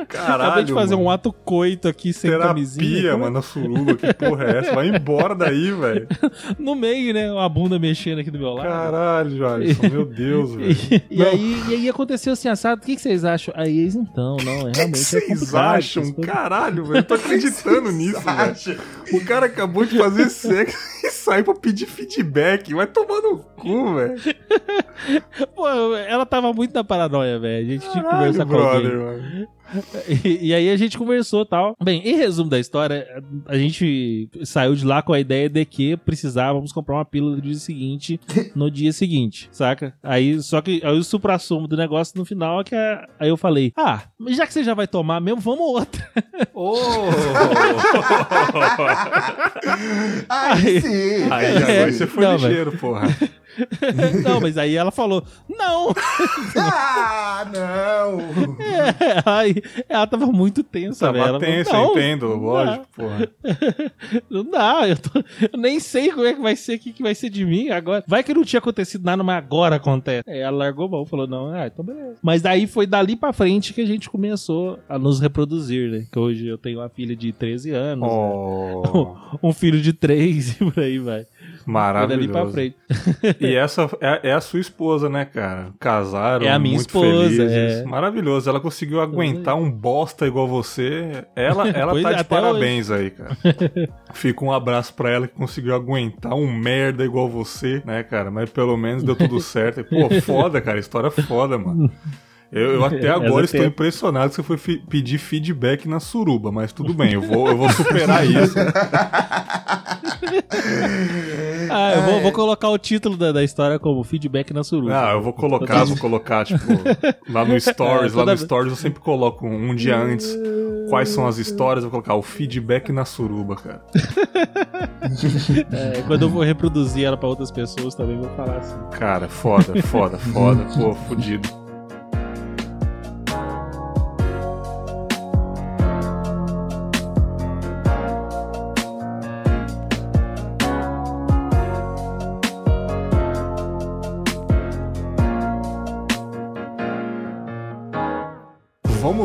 Caralho, acabei de fazer mano. um ato coito aqui sem camisinha. Terapia, mano, na suruba. Que porra é essa? Vai embora daí, velho. <laughs> No meio, né? Uma bunda mexendo aqui do meu lado. Caralho, Alisson. Meu Deus, <laughs> velho. E, e aí, e aí aconteceu assim, assado. O que, que vocês acham? Aí eles, então, não, é O que realmente. é vocês complicado, acham? coisas. Caralho, velho. Eu tô <laughs> acreditando nisso, velho. O cara acabou de fazer sexo <laughs> e sai pra pedir feedback. Vai tomar no cu, velho. <laughs> Pô, ela tava muito na paranoia, velho. A gente tinha que conversar com alguém. brother, mano. E, e aí a gente conversou e tal. Bem, em resumo da história, a gente saiu de lá com a ideia de que precisávamos comprar uma pílula no dia seguinte, <laughs> no dia seguinte, saca? Aí, só que aí o supra-sumo do negócio no final é que a- aí eu falei, ah, mas já que você já vai tomar mesmo, vamos outra. <laughs> <laughs> Ô! Aí sim. Aí agora você foi Não, ligeiro, porra. <laughs> Não, mas aí ela falou, não! <laughs> Ah, não. É, aí ela tava muito tensa, velho. Tava falou, "Não, eu entendo, não lógico, porra. <laughs> Não dá, eu, tô- eu nem sei como é que vai ser, o que, que vai ser de mim agora. Vai que não tinha acontecido nada, mas agora acontece. Aí ela largou a mão, falou, não, ah, então beleza. Mas daí foi dali pra frente que a gente começou a nos reproduzir, né? Que hoje eu tenho uma filha de 13 anos, Oh, um filho de 3 e por aí vai. Dali pra maravilhoso. frente. E essa é, é a sua esposa, né, cara? Casaram, É a minha muito esposa, felizes. é. Maravilhoso. Ela conseguiu aguentar um bosta igual você. Ela, <laughs> ela Pois tá é, de parabéns aí, cara. <laughs> Fica um abraço pra ela que conseguiu aguentar um merda igual você, né, cara? Mas pelo menos deu tudo certo. Pô, <laughs> foda, cara. História foda, mano. Eu, eu até agora Essa estou impressionado que você foi pedir feedback na suruba, mas tudo bem, eu vou, eu vou superar isso. <laughs> Ah, eu vou, vou colocar o título da, da história como feedback na suruba. Ah, eu vou colocar, vou colocar, tipo, lá no <laughs> Stories, É, lá no Stories eu sempre coloco um, um dia antes quais são as histórias, eu vou colocar o feedback na suruba, cara. É, quando eu vou reproduzir ela pra outras pessoas também vou falar assim. Cara, foda, foda, foda, <laughs> pô, fudido.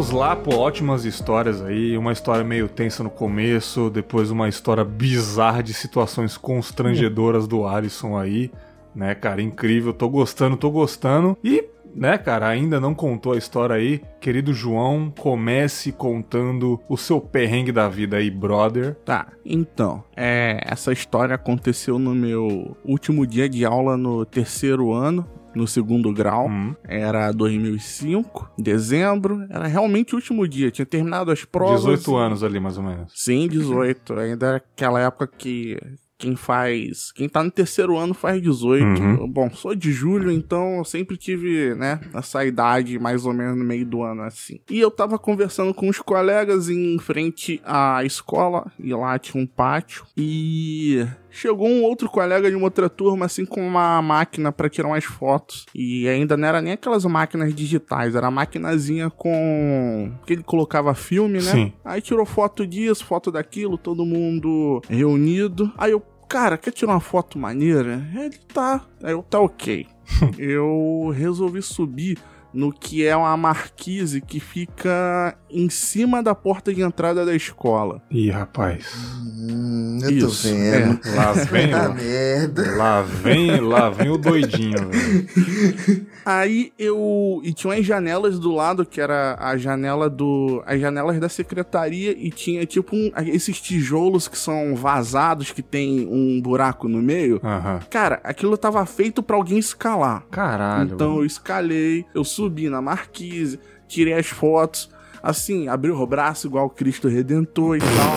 Vamos lá, pô, ótimas histórias aí. Uma história meio tensa no começo, depois uma história bizarra de situações constrangedoras do Alisson aí, né, cara? Incrível, tô gostando, tô gostando. E, né, cara, ainda não contou a história aí. Querido João, comece contando o seu perrengue da vida aí, brother. Tá, então, é, essa história aconteceu no meu último dia de aula no terceiro ano, no segundo grau. Hum, Era 2005, dezembro, era realmente o último dia, tinha terminado as provas. 18 anos ali, mais ou menos. Sim, 18. Ainda era aquela época que quem faz. Quem tá no terceiro ano faz 18. Uhum. Bom, sou de julho, então eu sempre tive, né, essa idade mais ou menos no meio do ano, assim. E eu tava conversando com os colegas em frente à escola, e lá tinha um pátio, e chegou um outro colega de uma outra turma, assim, com uma máquina pra tirar umas fotos. E ainda não era nem aquelas máquinas digitais, era a maquinazinha com. que ele colocava filme, né? Sim. Aí tirou foto disso, foto daquilo, todo mundo reunido. Aí eu, cara, quer tirar uma foto maneira? Ele tá. Aí eu, tá ok. <laughs> eu resolvi subir no que é uma marquise que fica em cima da porta de entrada da escola. Ih, rapaz. Hum, eu Isso, tô vendo. Lá vem, <laughs> Ah, ó. merda. lá vem, lá vem o doidinho, velho. <laughs> Aí eu. E tinha umas janelas do lado, que era a janela do. As janelas da secretaria, e tinha tipo um, esses tijolos que são vazados, que tem um buraco no meio. Aham. Cara, aquilo tava feito pra alguém escalar. Caralho. então mano. eu escalei, eu subi na marquise, tirei as fotos. Assim, abri o braço igual Cristo Redentor e tal.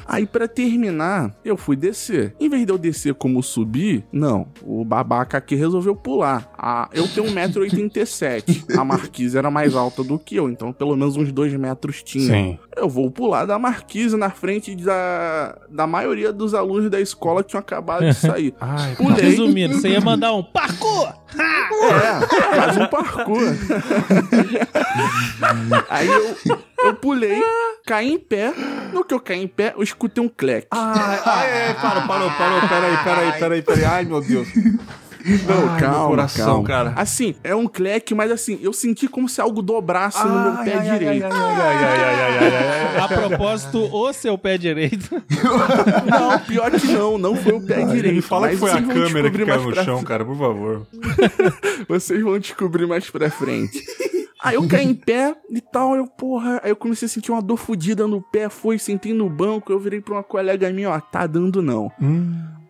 <laughs> Aí pra terminar, eu fui descer. Em vez de eu descer como subir, não. O babaca aqui resolveu pular. Ah, eu tenho 1,87m. A marquise era mais alta do que eu, então pelo menos uns 2 metros tinha. Sim. Eu vou pular da marquise na frente da, da maioria dos alunos da escola que tinham acabado de sair. <laughs> Ai, Pulei. Resumindo, você ia mandar um parkour! É, faz um parkour. <laughs> Aí eu, eu pulei, caí em pé. No que eu caí em pé, eu escutei um cleque. Ai, ai, ai, parou, parou, parou, peraí, peraí, peraí, peraí, ai, meu Deus. Não, Ai, calma, meu coração, calma. cara. Assim, é um cleque, mas assim, eu senti como se algo dobrasse no meu pé ai, direito. Ai, ai, ai, ai, ai, ai, ai, ai. A propósito, o seu pé direito. Não, pior que não, não foi o pé direito. Me fala que mas foi a câmera que caiu no chão, cara, por favor. Vocês vão descobrir mais pra frente. Aí eu caí em pé e tal, eu, porra, aí eu comecei a sentir uma dor fodida no pé, fui, sentei no banco, eu virei pra uma colega minha, ó, tá dando não.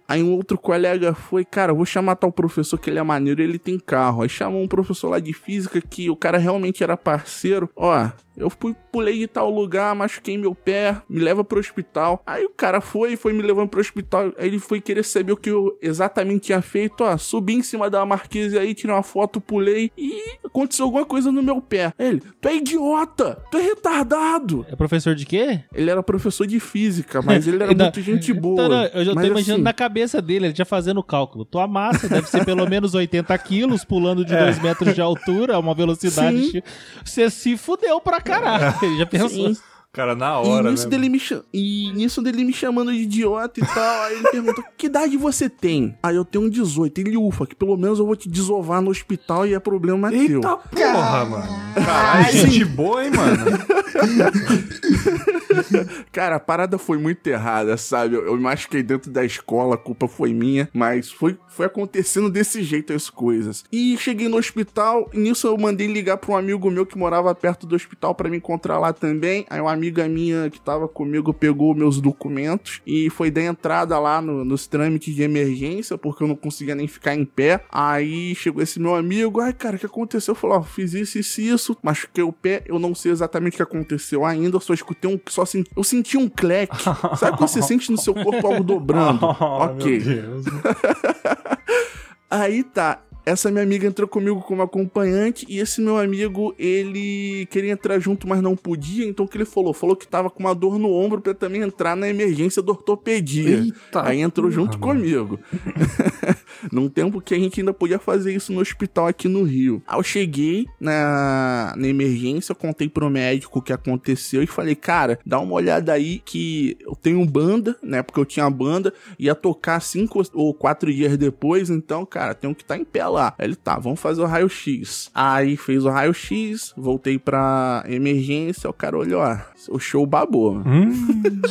Aí um outro colega foi, cara, eu vou chamar tal professor que ele é maneiro, ele tem carro. Aí chamou um professor lá de física que o cara realmente era parceiro. Ó, eu fui, pulei de tal lugar, machuquei meu pé, me leva pro hospital. Aí o cara foi, foi me levando pro hospital. Aí ele foi querer saber o que eu exatamente tinha feito. Ó, subi em cima da marquise aí, tirei uma foto, pulei e aconteceu alguma coisa no meu pé. Ele, tu é idiota, tu é retardado. É professor de quê? Ele era professor de física, mas ele era Não, <laughs> muito gente boa. Então, não, eu já tô Mas, imaginando assim, na cabeça dele, ele já fazendo o cálculo. Tua massa deve ser pelo menos 80 quilos, pulando de <laughs> 2 metros de altura, a uma velocidade. Sim. Você se fudeu pra caralho. Já pensou. Sim. Cara, na E hora, nisso, né? dele me cha- e nisso dele me chamando de idiota e tal. Aí ele pergunta: <laughs> Que idade você tem? Aí eu tenho 18. Ele ufa, que pelo menos eu vou te desovar no hospital e é problema teu. Eita porra, mano. Caralho, gente boa, hein, mano. <laughs> Cara, a parada foi muito errada, sabe? Eu, eu me machuquei dentro da escola, a culpa foi minha, mas foi, foi acontecendo desse jeito as coisas. E cheguei no hospital, e nisso eu mandei ligar pra um amigo meu que morava perto do hospital pra me encontrar lá também. Aí uma amiga minha que tava comigo pegou meus documentos e foi dar entrada lá no- nos trâmites de emergência, porque eu não conseguia nem ficar em pé. Aí chegou esse meu amigo, ai cara, o que aconteceu? Eu falei, ó, fiz isso, isso, e isso, machuquei o pé, eu não sei exatamente o que aconteceu ainda, eu só escutei um, só senti, eu senti um cleque. <laughs> Sabe quando você sente no seu corpo algo dobrando? <laughs> ok. Meu Deus. <laughs> Aí tá. Essa minha amiga entrou comigo como acompanhante e esse meu amigo, ele queria entrar junto, mas não podia, então o que ele falou? Falou que tava com uma dor no ombro pra também entrar na emergência da ortopedia. Eita Aí entrou junto mano. comigo. <laughs> Num tempo que a gente ainda podia fazer isso no hospital aqui no Rio. Aí eu cheguei na, na emergência, contei pro médico o que aconteceu e falei, cara, dá uma olhada aí que eu tenho banda, né? Porque eu tinha banda, ia tocar cinco ou quatro dias depois, então, cara, tenho que estar em pé lá. Aí ele, tá, vamos fazer o raio-x. Aí fez o raio-x, voltei pra emergência, o cara olhou, ó, o show babou. Hum, <laughs>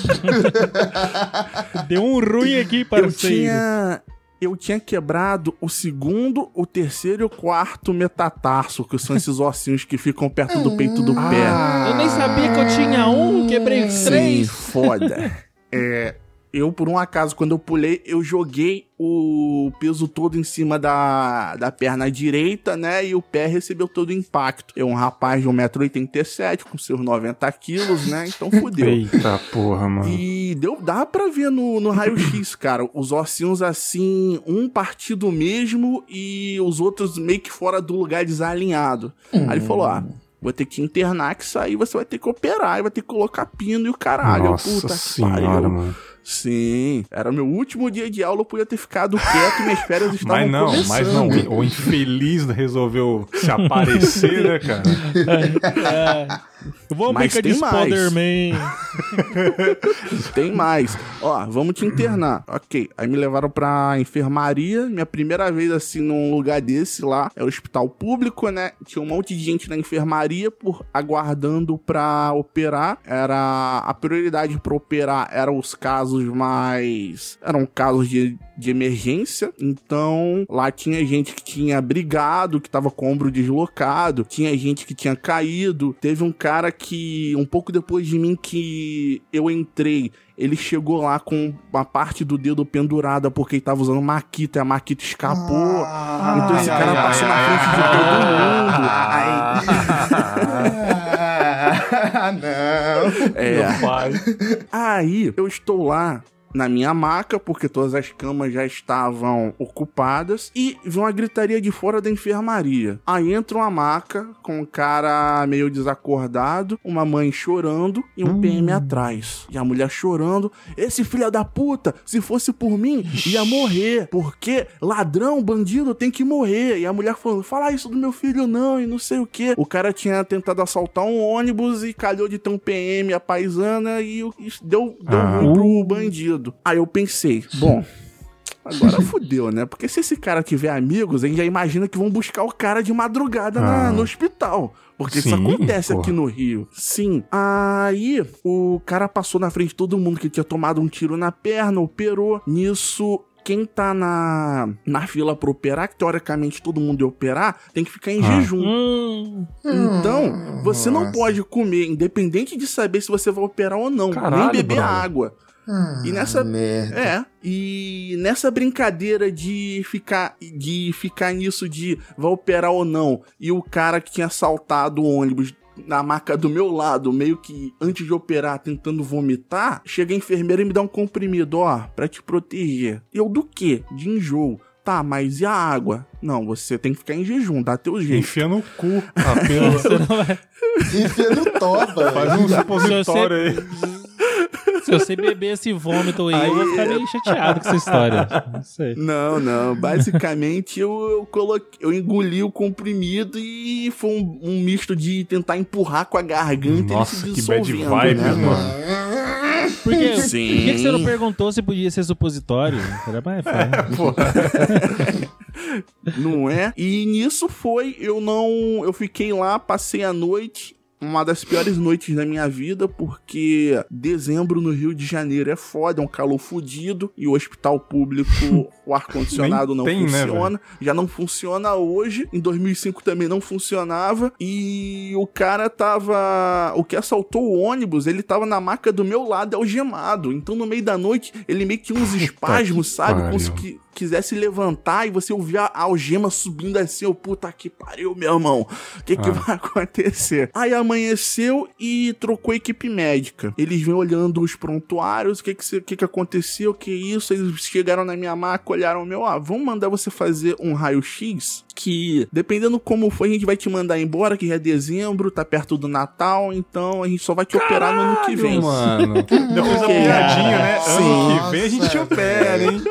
Deu um ruim aqui, Eu parceiro. tinha. Eu tinha quebrado o segundo, o terceiro e o quarto metatarso, que são esses ossinhos que ficam perto do peito do pé. Eu nem sabia que eu tinha um, quebrei os Sim, três. foda. <laughs> É, eu, por um acaso, quando eu pulei, eu joguei o peso todo em cima da, da perna direita, né? E o pé recebeu todo o impacto. Eu, um rapaz de 1,87m, com seus 90 quilos, né? Então fudeu. Eita porra, mano. E deu, dá pra ver no, no raio-x, cara, os ossinhos assim, um partido mesmo e os outros meio que fora do lugar desalinhado. Aí ele falou: ah, vou ter que internar que isso aí você vai ter que operar e vai ter que colocar pino e o caralho. Nossa puta que senhora, pariu. mano. Sim, era meu último dia de aula, eu podia ter ficado quieto, minhas férias <laughs> estavam Mas não, começando. mas não. O infeliz resolveu se aparecer, né, cara? <laughs> <laughs> É. Vamos Mas brincar de tem mais. Spider-Man. <laughs> Tem mais. Ó, vamos te internar. Ok. Aí me levaram pra enfermaria. Minha primeira vez, assim, num lugar desse lá. É o hospital público, né? Tinha um monte de gente na enfermaria por aguardando pra operar. Era. A prioridade pra operar eram os casos mais. Eram casos de. De emergência, então lá tinha gente que tinha brigado, que tava com o ombro deslocado, tinha gente que tinha caído. Teve um cara que, um pouco depois de mim, que eu entrei, ele chegou lá com uma parte do dedo pendurada porque ele tava usando maquita e a maquita escapou. Ah, então esse ai, cara ai, passou ai, na frente de todo mundo. <laughs> Ah, não. é. Aí eu estou lá na minha maca, porque todas as camas já estavam ocupadas, e vi uma gritaria de fora da enfermaria. Aí entra uma maca com um cara meio desacordado, uma mãe chorando e um PM atrás. E a mulher chorando: Esse filho da puta, se fosse por mim, ia morrer, porque ladrão, bandido tem que morrer. E a mulher falando: Fala isso do meu filho, não, e não sei o que. O cara tinha tentado assaltar um ônibus e calhou de ter um PM a paisana e, e deu, deu Ah. ruim pro bandido. Aí eu pensei, bom. Agora <laughs> fudeu, né? Porque se esse cara tiver amigos, a gente já imagina que vão buscar o cara de madrugada na- Ah. no hospital. Porque isso Sim, acontece porra. aqui no Rio. Sim. Aí o cara passou na frente de todo mundo que tinha tomado um tiro na perna, operou. Nisso. Quem tá na, na fila pra operar, que teoricamente todo mundo ia operar, tem que ficar em Ah. jejum. Hum, Então, você não Nossa. pode comer, independente de saber se você vai operar ou não, Caralho, nem beber brother. água. Ah, E nessa- Merda. É, e nessa brincadeira de ficar de ficar nisso de vai operar ou não, e o cara que tinha assaltado o ônibus na maca do meu lado, meio que antes de operar, tentando vomitar, chega a enfermeira e me dá um comprimido, ó, pra te proteger. Eu do quê? De enjoo. Tá, mas e a água? Não, você tem que ficar em jejum, dá teu jeito. Enfia no cu a pílula. você não vai- Enfia no toba. Faz um supositório aí. <laughs> Se você beber esse vômito aí, eu vou ficar meio chateado com essa história. Não sei. Não, não. Basicamente eu, eu coloquei, eu engoli o comprimido e foi um, um misto de tentar empurrar com a garganta Nossa, e ele se que bad dissolvendo, vibes, né? mano. Por? Sim. Por que que você não perguntou se podia ser supositório? Era mais fácil. <laughs> Não é? E nisso foi, eu não. Eu fiquei lá, passei a noite. Uma das piores noites da minha vida, porque dezembro no Rio de Janeiro é foda, é um calor fudido, e o hospital público, <laughs> o ar-condicionado não tem, né, funciona. já não funciona hoje, em 2005 também não funcionava, e o cara tava. O que assaltou o ônibus, ele tava na maca do meu lado, algemado. Então no meio da noite, ele meio que uns <laughs> espasmos, sabe? Que quisesse levantar e você ouvia a algema subindo assim, ô puta que pariu, meu irmão. O que que Ah. vai acontecer? Aí amanheceu e trocou a equipe médica. Eles vêm olhando os prontuários, o que que, que que aconteceu, o que isso. Eles chegaram na minha maca, olharam meu, ah, vamos mandar você fazer um raio-x que, dependendo como for, a gente vai te mandar embora, que já é dezembro, tá perto do Natal, então a gente só vai te operar no ano que vem. mano. <laughs> Depois a Ok. piadinha, né? Ano que vem a gente te opera, hein?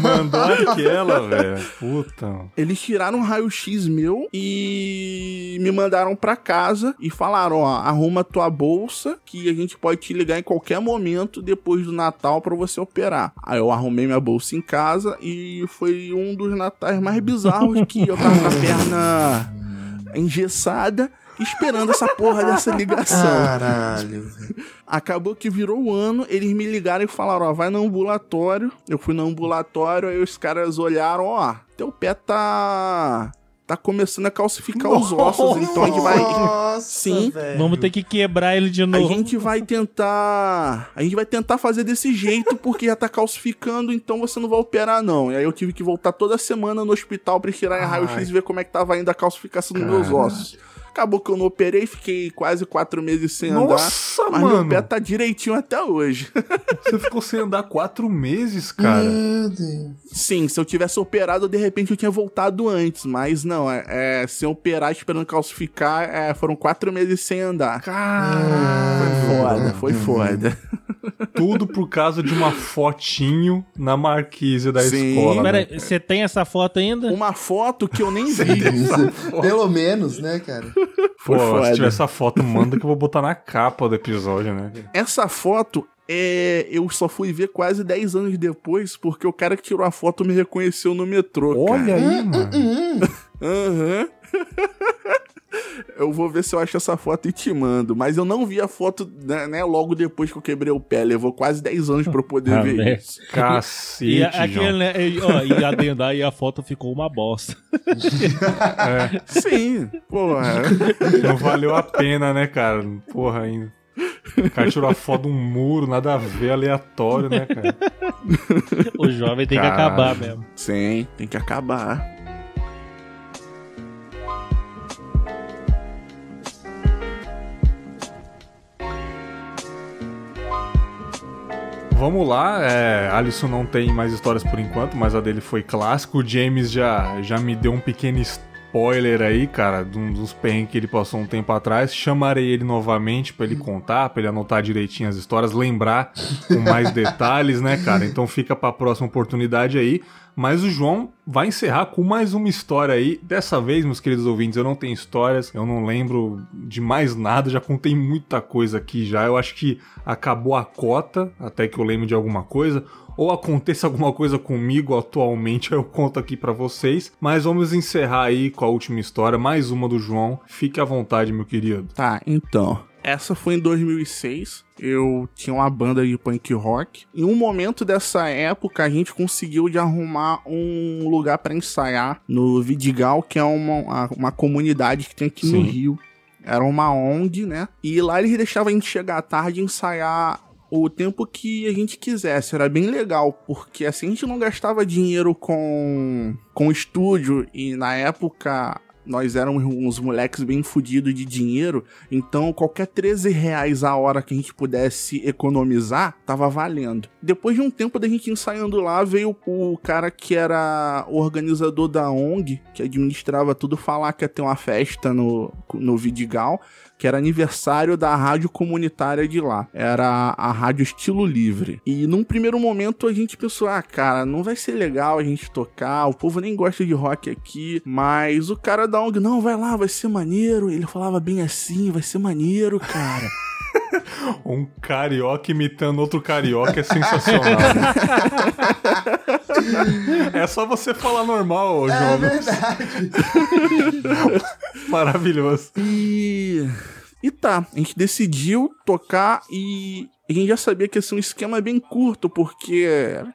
Mandou <laughs> aquela, velho. Puta. Eles tiraram um raio-x meu e me mandaram pra casa e falaram: ó, arruma tua bolsa que a gente pode te ligar em qualquer momento depois do Natal pra você operar. Aí eu arrumei minha bolsa em casa e foi um dos natais mais bizarros que eu tava com a perna <laughs> engessada. Esperando essa porra dessa ligação. Caralho. velho. Acabou que virou o ano, eles me ligaram e falaram, ó, vai no ambulatório. Eu fui no ambulatório, aí os caras olharam, ó, teu pé tá tá começando a calcificar os ossos, então a gente vai Nossa, Sim. velho. Vamos ter que quebrar ele de a novo. gente vai tentar. A gente vai tentar fazer desse jeito, porque já tá calcificando, então você não vai operar, não. E aí eu tive que voltar toda semana no hospital pra tirar raio-x e ver como é que tava indo a calcificação dos meus ossos. Acabou que eu não operei, fiquei quase quatro meses sem andar. Nossa, Mas meu mano. pé tá direitinho até hoje. <laughs> Você ficou sem andar quatro meses, cara. Meu Deus. Sim, se eu tivesse operado, de repente eu tinha voltado antes. Mas não, é, é sem operar esperando calcificar, é, foram quatro meses sem andar. Caralho. Foi foda, foi foda. Tudo por causa de uma fotinho na marquise da Sim. escola. Pera, né? aí, você tem essa foto ainda? Uma foto que eu nem vi. Pelo menos, né, cara? Foi Pô, foda. se tiver essa foto, manda que eu vou botar na capa do episódio, né? Essa foto é, eu só fui ver quase 10 anos depois, porque o cara que tirou a foto me reconheceu no metrô. Olha cara. aí, mano. Aham. <laughs> Eu vou ver se eu acho essa foto e te mando. Mas eu não vi a foto né, né, logo depois que eu quebrei o pé. Levou quase 10 anos pra eu poder <laughs> Ah, ver né? isso. <laughs> Cacete, E, a- aquele, né, e, ó, e adendar e a foto ficou uma bosta. <laughs> Sim, porra. Não valeu a pena, né, cara? Porra, ainda. O cara tirou a foto de um muro, nada a ver, aleatório, né, cara? O jovem tem que Caralho. acabar mesmo. Sim, tem que acabar. Vamos lá, é, Alisson não tem mais histórias por enquanto, mas a dele foi clássico. O James já, já me deu um pequeno spoiler aí, cara, de um dos perrengues que ele passou um tempo atrás. Chamarei ele novamente pra ele contar, pra ele anotar direitinho as histórias, lembrar com mais <laughs> detalhes, né, cara? Então fica pra próxima oportunidade aí. Mas o João vai encerrar com mais uma história aí. Dessa vez, meus queridos ouvintes, eu não tenho histórias, eu não lembro de mais nada, já contei muita coisa aqui já. Eu acho que acabou a cota, até que eu lembro de alguma coisa. Ou aconteça <laughs> alguma coisa comigo atualmente, eu conto aqui pra vocês. Mas vamos encerrar aí com a última história, mais uma do João. Fique à vontade, meu querido. Tá, então. Essa foi em 2006. Eu tinha uma banda de punk rock. Em um momento dessa época, a gente conseguiu de arrumar um lugar pra ensaiar no Vidigal, que é uma, uma comunidade que tem aqui no Sim. Rio. Era uma ONG, né? E lá eles deixavam a gente chegar à tarde e ensaiar o tempo que a gente quisesse. Era bem legal, porque assim a gente não gastava dinheiro com, com estúdio e na época nós éramos uns moleques bem fudidos de dinheiro, então qualquer 13 reais a hora que a gente pudesse economizar, tava valendo. Depois de um tempo da gente ensaiando lá, veio o cara que era o organizador da ONG, que administrava tudo, falar que ia ter uma festa no, no Vidigal, que era aniversário da rádio comunitária de lá. Era a rádio Estilo Livre. E num primeiro momento a gente pensou: ah, cara, não vai ser legal a gente tocar, o povo nem gosta de rock aqui. Mas o cara da ONG, não, vai lá, vai ser maneiro. Ele falava bem assim: vai ser maneiro, cara. <laughs> <laughs> Um carioca imitando outro carioca é sensacional. né? <laughs> é só você falar normal, É João. verdade. <laughs> Maravilhoso. E. E tá, a gente decidiu tocar e a gente já sabia que ia ser um esquema bem curto, porque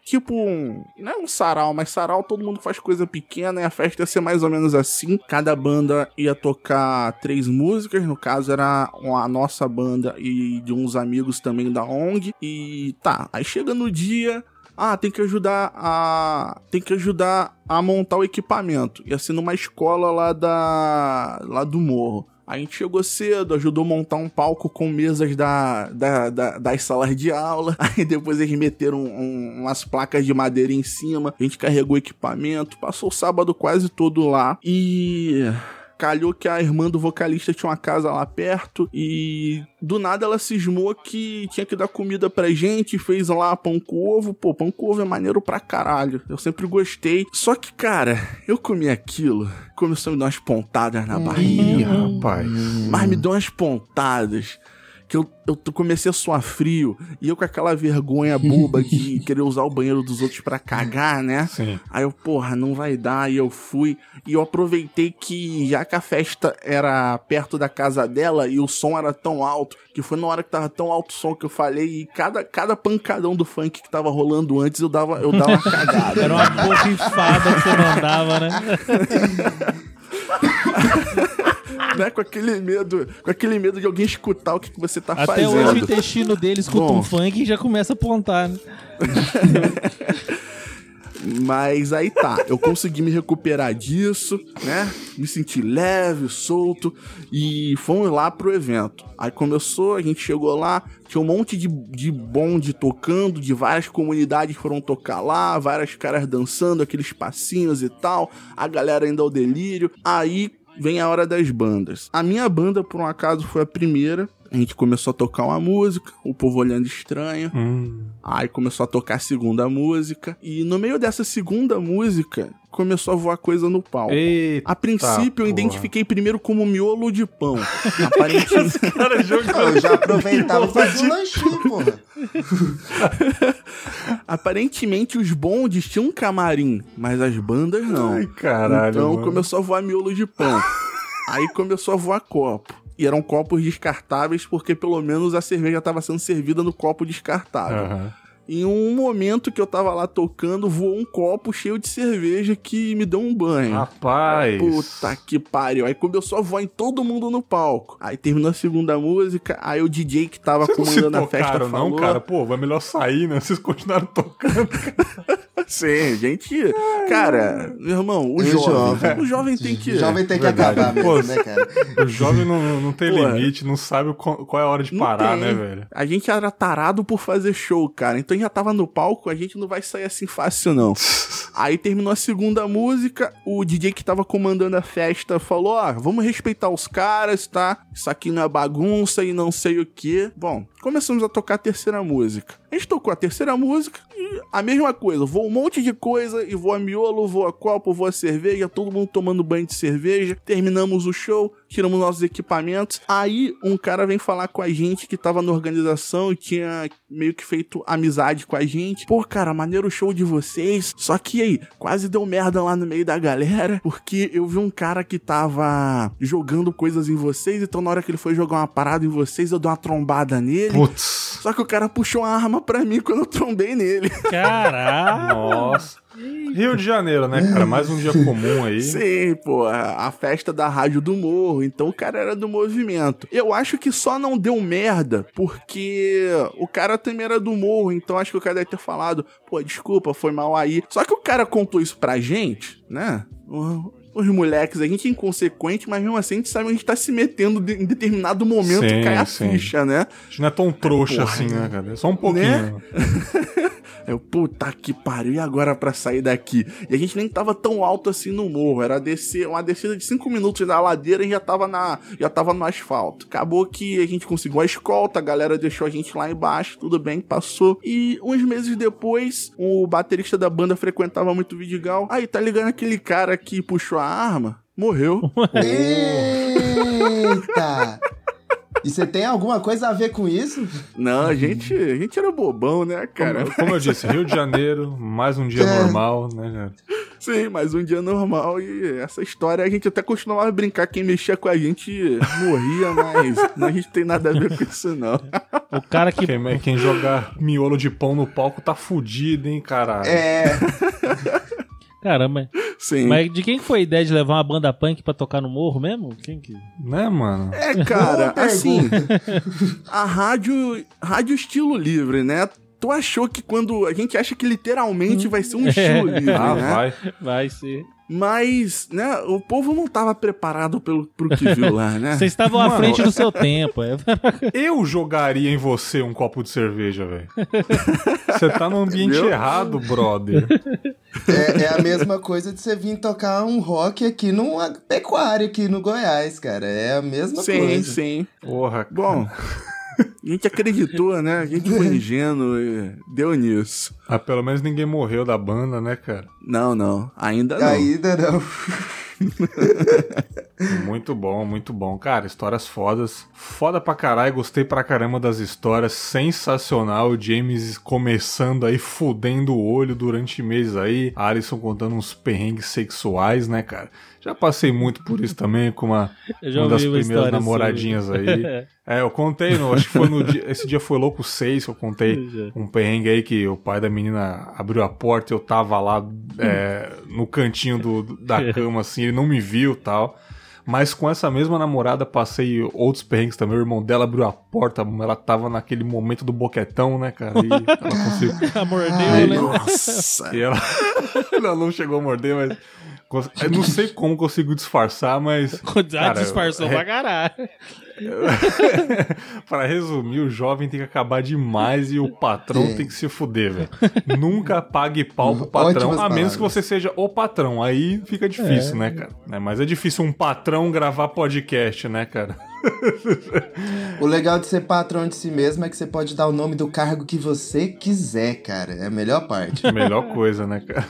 tipo um. Não é um sarau, mas sarau todo mundo faz coisa pequena e a festa ia ser mais ou menos assim. Cada banda ia tocar três músicas, no caso era a nossa banda e de uns amigos também da ONG. E tá, aí chega no dia. Ah, tem que ajudar a. Tem que ajudar a montar o equipamento. Ia ser numa escola lá da. lá do morro. A gente chegou cedo, ajudou a montar um palco com mesas da, da, da- das salas de aula. <laughs> Aí depois eles meteram um- umas placas de madeira em cima. A gente carregou equipamento. Passou o sábado quase todo lá. E. Calhou que a irmã do vocalista tinha uma casa lá perto e do nada ela cismou que tinha que dar comida pra gente, fez lá pão com ovo. Pô, pão com ovo é maneiro pra caralho. Eu sempre gostei. Só que, cara, eu comi aquilo, começou a me dar umas pontadas na barriga. Ih, rapaz. Mas me deu umas pontadas. Que eu, eu comecei a suar frio. E eu com aquela vergonha boba de <laughs> querer usar o banheiro dos outros pra cagar, né? Sim. Aí eu, porra, não vai dar. E eu fui. E eu aproveitei que, já que a festa era perto da casa dela e o som era tão alto, que foi na hora que tava tão alto o som que eu falei. E cada, cada pancadão do funk que tava rolando antes, eu dava, eu dava uma <laughs> cagada. Era uma borrifada que você mandava, né? <laughs> né? Com aquele medo, com aquele medo de alguém escutar o que, que você tá Até fazendo. hoje o intestino dele escuta Bom. um funk e já começa a apontar, né? <laughs> Mas aí tá, eu consegui me recuperar disso, né? Me senti leve, solto e fomos lá pro evento. Aí começou, a gente chegou lá, tinha um monte de, de bonde tocando, de várias comunidades foram tocar lá, várias caras dançando, aqueles passinhos e tal, a galera ainda ao delírio. Aí vem a hora das bandas. A minha banda, por um acaso, foi a primeira. A gente começou a tocar uma música, o povo olhando estranho. Hum. Aí começou a tocar a segunda música. E no meio dessa segunda música, começou a voar coisa no palco. Eita, A princípio, eu porra. identifiquei primeiro como miolo de pão. <laughs> Aparentemente, Cara, Não, jogando. eu já aproveitava e fazia um lanchinho, porra. <laughs> aparentemente os bondes tinham um camarim, mas as bandas não. Ai, caralho. então mano. começou a voar miolo de pão. <laughs> Aí começou a voar copo. E eram copos descartáveis, porque pelo menos a cerveja estava sendo servida no copo descartável. Aham. Em um momento que eu tava lá tocando, voou um copo cheio de cerveja que me deu um banho. Rapaz. Puta que pariu. Aí começou a voar em todo mundo no palco. Aí terminou a segunda música, aí o DJ que tava Vocês não se comandando a festa tocaram, falou... não, cara? Pô, vai melhor sair, né? Vocês continuaram tocando. <laughs> Sim, gente... Cara, meu irmão, o jovem... jovem? O jovem tem que... O jovem tem que Verdade. acabar mesmo, Pô, né, cara? O jovem não, não tem Pô, limite, não sabe qual, é a hora de Não parar, tem. né, velho? A gente era tarado por fazer show, cara. Então já tava no palco, a gente não vai sair assim fácil, não. <laughs> Aí terminou a segunda música, o DJ que tava comandando a festa falou: Ó, vamos respeitar os caras, tá? Isso aqui não é bagunça e não sei o que. Bom, começamos a tocar a terceira música. A gente tocou a terceira música e a mesma coisa. Voa um monte de coisa e voa miolo, voa copo, voa cerveja, todo mundo tomando banho de cerveja. Terminamos o show, tiramos nossos equipamentos. Aí um cara vem falar com a gente que tava na organização e tinha meio que feito amizade com a gente. Pô, cara, maneiro o show de vocês. Só que aí, quase deu merda lá no meio da galera, porque eu vi um cara que tava jogando coisas em vocês, então na hora que ele foi jogar uma parada em vocês, eu dei uma trombada nele. Putz. Só que o cara puxou uma arma pra mim quando eu trombei nele. <laughs> Caralho. Nossa. Rio de Janeiro, né, cara? Mais um dia comum aí. Sim, pô, a a festa da Rádio do Morro, então o cara era do movimento. Eu acho que só não deu merda porque o cara também era do Morro, então acho que o cara deve ter falado, pô, desculpa, foi mal aí. Só que o cara contou isso pra gente, né? Os moleques, a gente é inconsequente, mas mesmo assim a gente sabe onde a gente tá se metendo de- em determinado momento Sim, cai a sim. ficha, né? A gente não é tão trouxa Porra, assim, né, né? cara? Só um pouquinho. <laughs> Eu, puta que pariu, e agora pra sair daqui? E a gente nem tava tão alto assim no morro, era descer, uma descida de 5 minutos da ladeira e já tava, na, já tava no asfalto. Acabou que a gente conseguiu a escolta, a galera deixou a gente lá embaixo, tudo bem, passou. E uns meses depois, o baterista da banda frequentava muito o Vidigal. Aí, tá ligando aquele cara que puxou a arma? Morreu. <laughs> Eita! E você tem alguma coisa a ver com isso? Não, a gente, a gente era bobão, né, cara? Como, como eu disse, Rio de Janeiro, mais um dia É. normal, né, cara? Sim, mais um dia normal e essa história a gente até costumava brincar, quem mexia com a gente morria, mas não, <laughs> a gente tem nada a ver com isso não. O cara que. Quem, quem jogar miolo de pão no palco tá fudido, hein, caralho? É. <laughs> Caramba. Sim. Mas de quem que foi a ideia de levar uma banda punk pra tocar no morro mesmo? Quem que. Né, mano? É, cara, assim, a rádio, rádio estilo livre, né? Tu achou que quando a gente acha que literalmente vai ser um estilo <laughs> livre, Ah, né? vai. Vai ser. Mas, né, o povo não tava preparado pelo, pro que viu lá, né? <laughs> Vocês estavam à frente do <laughs> seu tempo. É. Eu jogaria em você um copo de cerveja, velho. Você tá no ambiente Entendeu? errado, brother. É, é a mesma coisa de você vir tocar um rock aqui numa pecuária aqui no Goiás, cara. É a mesma Sim, coisa. sim. Porra, Bom, a gente acreditou, né? A gente foi <laughs> ingênuo e deu nisso. ah, pelo menos ninguém morreu da banda, né, cara? Não, não. Ainda não. Ainda não. <laughs> Muito bom, muito bom. Cara, histórias fodas. Foda pra caralho, gostei pra caramba das histórias. Sensacional. O James começando aí, fudendo o olho durante meses aí. A Alison contando uns perrengues sexuais, né, cara? Já passei muito por isso também, com uma, <laughs> uma das primeiras namoradinhas sobre. aí. <laughs> É, eu contei, no, acho que foi no dia, esse dia foi louco 6 que eu contei Já. um perrengue aí que o pai da menina abriu a porta e eu tava lá é, no cantinho do, da cama, assim, ele não me viu e tal. Mas com essa mesma namorada passei outros perrengues também. O irmão dela abriu a porta, ela tava naquele momento do boquetão, né, cara? E ela conseguiu. <laughs> Mordeu, né? Nossa. E ela. <laughs> ela não chegou a morder, mas. Eu não sei como conseguiu disfarçar, mas. <laughs> Ah, Cara, disfarçou é- pra caralho. <laughs> Pra resumir, o jovem tem que acabar demais e o patrão Sim. tem que se fuder, velho. Nunca <laughs> pague pau pro patrão, Ótimas a menos que palavras. você seja o patrão. Aí fica difícil, né, cara? É, mas é difícil um patrão gravar podcast, né, cara? O legal de ser patrão de si mesmo é que você pode dar o nome do cargo que você quiser, cara. É a melhor parte. Melhor coisa, né, cara?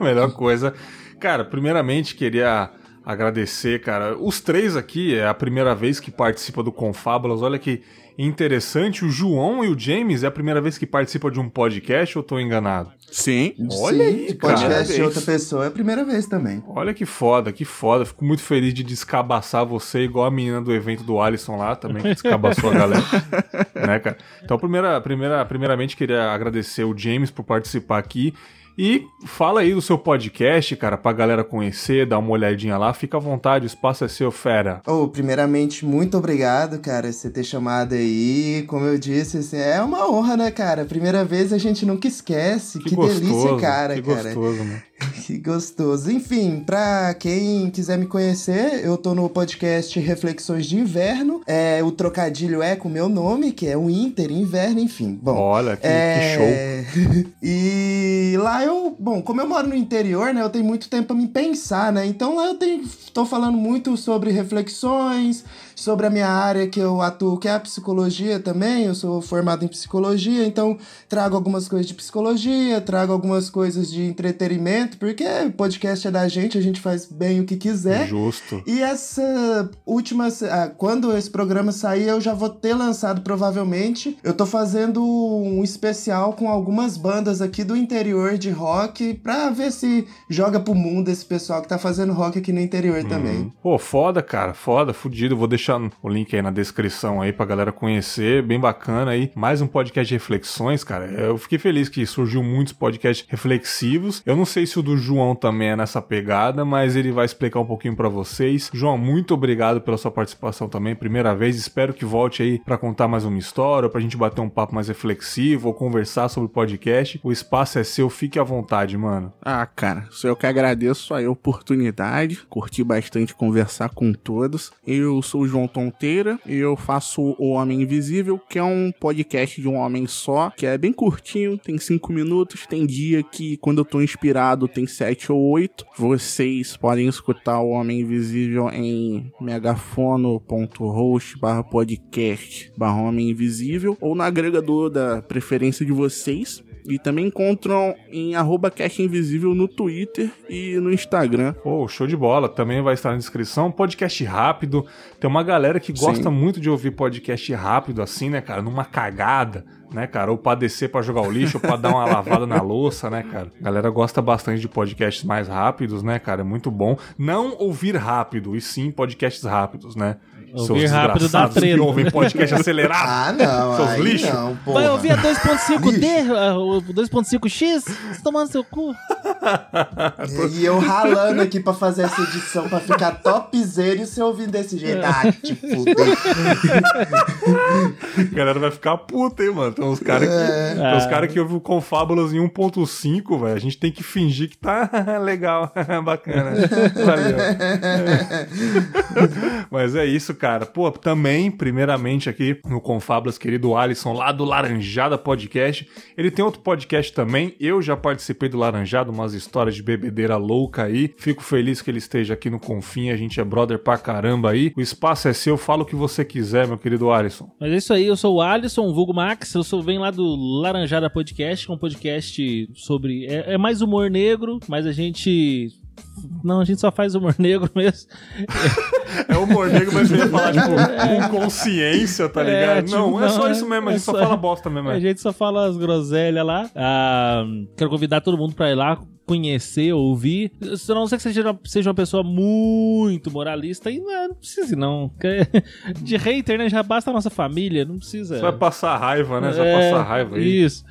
Melhor coisa. Cara, primeiramente queria agradecer, cara. Os três aqui é a primeira vez que participa do Confábulas. Olha que interessante. O João e o James é a primeira vez que participa de um podcast ou tô enganado? Sim. Olha Sim, aí, de cara. podcast de outra pessoa é a primeira vez também. Olha que foda, que foda. Fico muito feliz de descabaçar você, igual a menina do evento do Alisson lá também, que descabaçou a galera. <laughs> né, cara? Então, primeira, primeira, primeiramente, queria agradecer o James por participar aqui. E fala aí do seu podcast, cara, pra galera conhecer, dar uma olhadinha lá. Fica à vontade, o espaço é seu, fera. Oh, primeiramente, muito obrigado, cara, você ter chamado aí. Como eu disse, assim, é uma honra, né, cara? Primeira vez a gente nunca esquece. Que, delícia, cara, que cara. gostoso, mano. <laughs> Que gostoso. Enfim, pra quem quiser me conhecer, eu tô no podcast Reflexões de Inverno. É, o trocadilho é com o meu nome, que é o Inter, Inverno, enfim. Bom, Olha, que, que show. é... <laughs> e lá eu, bom, como eu moro no interior, né, eu tenho muito tempo pra me pensar, né? Então lá eu tenho, tô falando muito sobre reflexões, sobre a minha área que eu atuo, que é a psicologia também. Eu sou formado em psicologia, então trago algumas coisas de psicologia, trago algumas coisas de entretenimento, porque podcast é da gente, a gente faz bem o que quiser. Justo. E essa última. ah, Quando esse programa sair, eu já vou ter lançado provavelmente. Eu tô fazendo um especial com algumas bandas aqui do interior de rock pra ver se joga pro mundo esse pessoal que tá fazendo rock aqui no interior também. Pô, foda, cara, foda, fudido. Vou deixar o link aí na descrição aí pra galera conhecer, bem bacana aí. Mais um podcast de reflexões, cara. Eu fiquei feliz que surgiu muitos podcasts reflexivos. Eu não sei se o do João também é nessa pegada, mas ele vai explicar um pouquinho pra vocês. João, muito obrigado pela sua participação também, primeira vez. Espero que volte aí pra contar mais uma história, pra gente bater um papo mais reflexivo ou conversar sobre o podcast. O espaço é seu, fique à vontade, mano. Ah, cara, sou eu que agradeço a oportunidade. Curti bastante conversar com todos. Eu sou o João Tonteira e eu faço O Homem Invisível, que é um podcast de um homem só, que é bem curtinho, tem cinco minutos. Tem dia que, quando eu tô inspirado, tem sete ou oito. Vocês podem escutar O Homem Invisível em megafono.host barra podcast barra Homem Invisível ou no agregador da preferência de vocês. E também encontram em arroba Cast Invisível no Twitter e no Instagram. Pô, show de bola. Também vai estar na descrição. Podcast rápido. Tem uma galera que gosta Sim. muito de ouvir podcast rápido, assim, né, cara? Numa cagada, né, cara? Ou pra descer pra jogar o lixo, ou pra dar uma lavada na louça, né, cara? A galera gosta bastante de podcasts mais rápidos, né, cara? É muito bom. Não ouvir rápido, e sim podcasts rápidos, né? Ouvir rápido que treta. ouvem podcast acelerado. Ah, não, Seus lixos. Vai ouvir a 2.5D, a- o 2.5X? Você tomando seu cu. <laughs> E eu ralando aqui pra fazer essa edição pra ficar topzera e você ouvindo desse jeito. Ah, te fuder. A galera vai ficar puta, hein, mano? Tem uns caras que, É. tem uns cara que ouvem o Confábulas em 1.5, velho. A gente tem que fingir que tá <laughs> legal, <laughs> bacana. Valeu. Mas é isso, cara. Pô, também, primeiramente aqui no Confábulas, querido Alisson, lá do Laranjada Podcast. Ele tem outro podcast também. Eu já participei do Laranjada, umas histórias de bebedeira louca aí. Fico feliz que ele esteja aqui no Confim. A gente é brother pra caramba aí. O espaço é seu. Fala o que você quiser, meu querido Alisson. Mas é isso aí, eu sou o Alisson, vulgo Max, eu sou, venho lá do Laranjada Podcast, que é um podcast sobre... É, é mais humor negro, mas a gente... Não, a gente só faz humor negro <laughs> mesmo. É humor negro, mas ia falar, tipo, com consciência, tá É, ligado? tipo, não, é só não, isso mesmo, a é gente só só- fala bosta mesmo. A é. gente só fala as groselhas lá. Ah, quero convidar todo mundo pra ir lá conhecer, ouvir. Se não sei que seja, seja uma pessoa muito moralista, e não, não precisa não. <laughs> De hater, né? Já basta a nossa família, não precisa. Você vai passar raiva, né? Você vai É, passar raiva aí. Isso.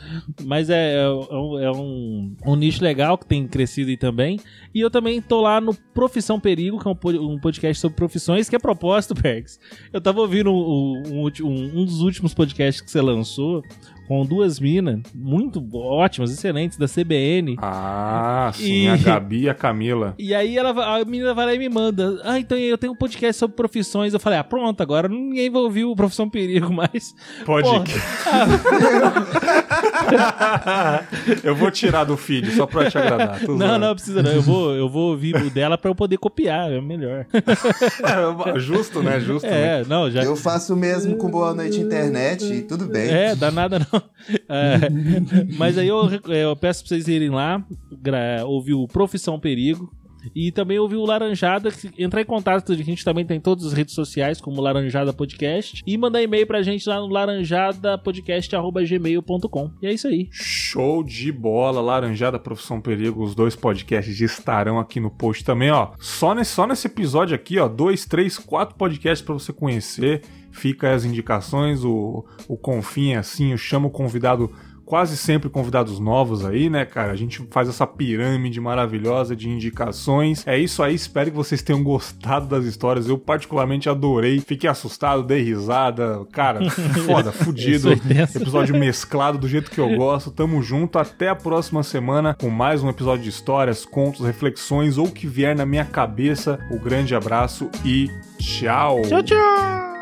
Mas é, é, um- é um, um nicho legal que tem crescido aí também. E eu também tô lá no Profissão Perigo, que é um, po- podcast sobre profissões, que é propósito, <laughs> Perks. Eu tava ouvindo um, um- um dos últimos podcasts que você lançou, com duas minas muito ótimas, excelentes, da CBN. Ah, sim, E- a Gabi e a Camila. <laughs> E aí ela, a menina vai lá e me manda. Ah, então eu tenho um podcast sobre profissões. Eu falei, ah, pronto, agora ninguém vai ouvir o Profissão Perigo mais. Pode <laughs> Eu vou tirar do feed só pra te agradar. tô Não, zoando. não precisa não. Eu vou, eu vou ouvir o dela pra eu poder copiar, é melhor. <laughs> É, justo, né? Justo. né? É, não, já. Eu faço o mesmo com Boa Noite Internet e tudo bem. É, dá nada não. <laughs> É, mas aí eu, eu peço pra vocês irem lá, ouvir o Profissão Perigo. E também ouvir o Laranjada, entrar em contato, a gente também tem todas as redes sociais, como Laranjada Podcast, e mandar e-mail pra gente lá no laranjadapodcast.gmail.com. E é isso aí. Show de bola, Laranjada Profissão Perigo, os dois podcasts estarão aqui no post também, ó. Só nesse, só nesse episódio aqui, ó, dois, três, quatro podcasts pra você conhecer. Fica as indicações, o, o Confim é assim, eu chamo o convidado, quase sempre convidados novos aí, né, cara? A gente faz essa pirâmide maravilhosa de indicações. É isso aí, espero que vocês tenham gostado das histórias. Eu particularmente adorei, fiquei assustado, dei risada. Cara, <laughs> foda, fudido. Episódio mesclado do jeito que eu gosto. Tamo junto. Até a próxima semana com mais um episódio de histórias, contos, reflexões ou o que vier na minha cabeça. O grande abraço e tchau. Tchau, tchau!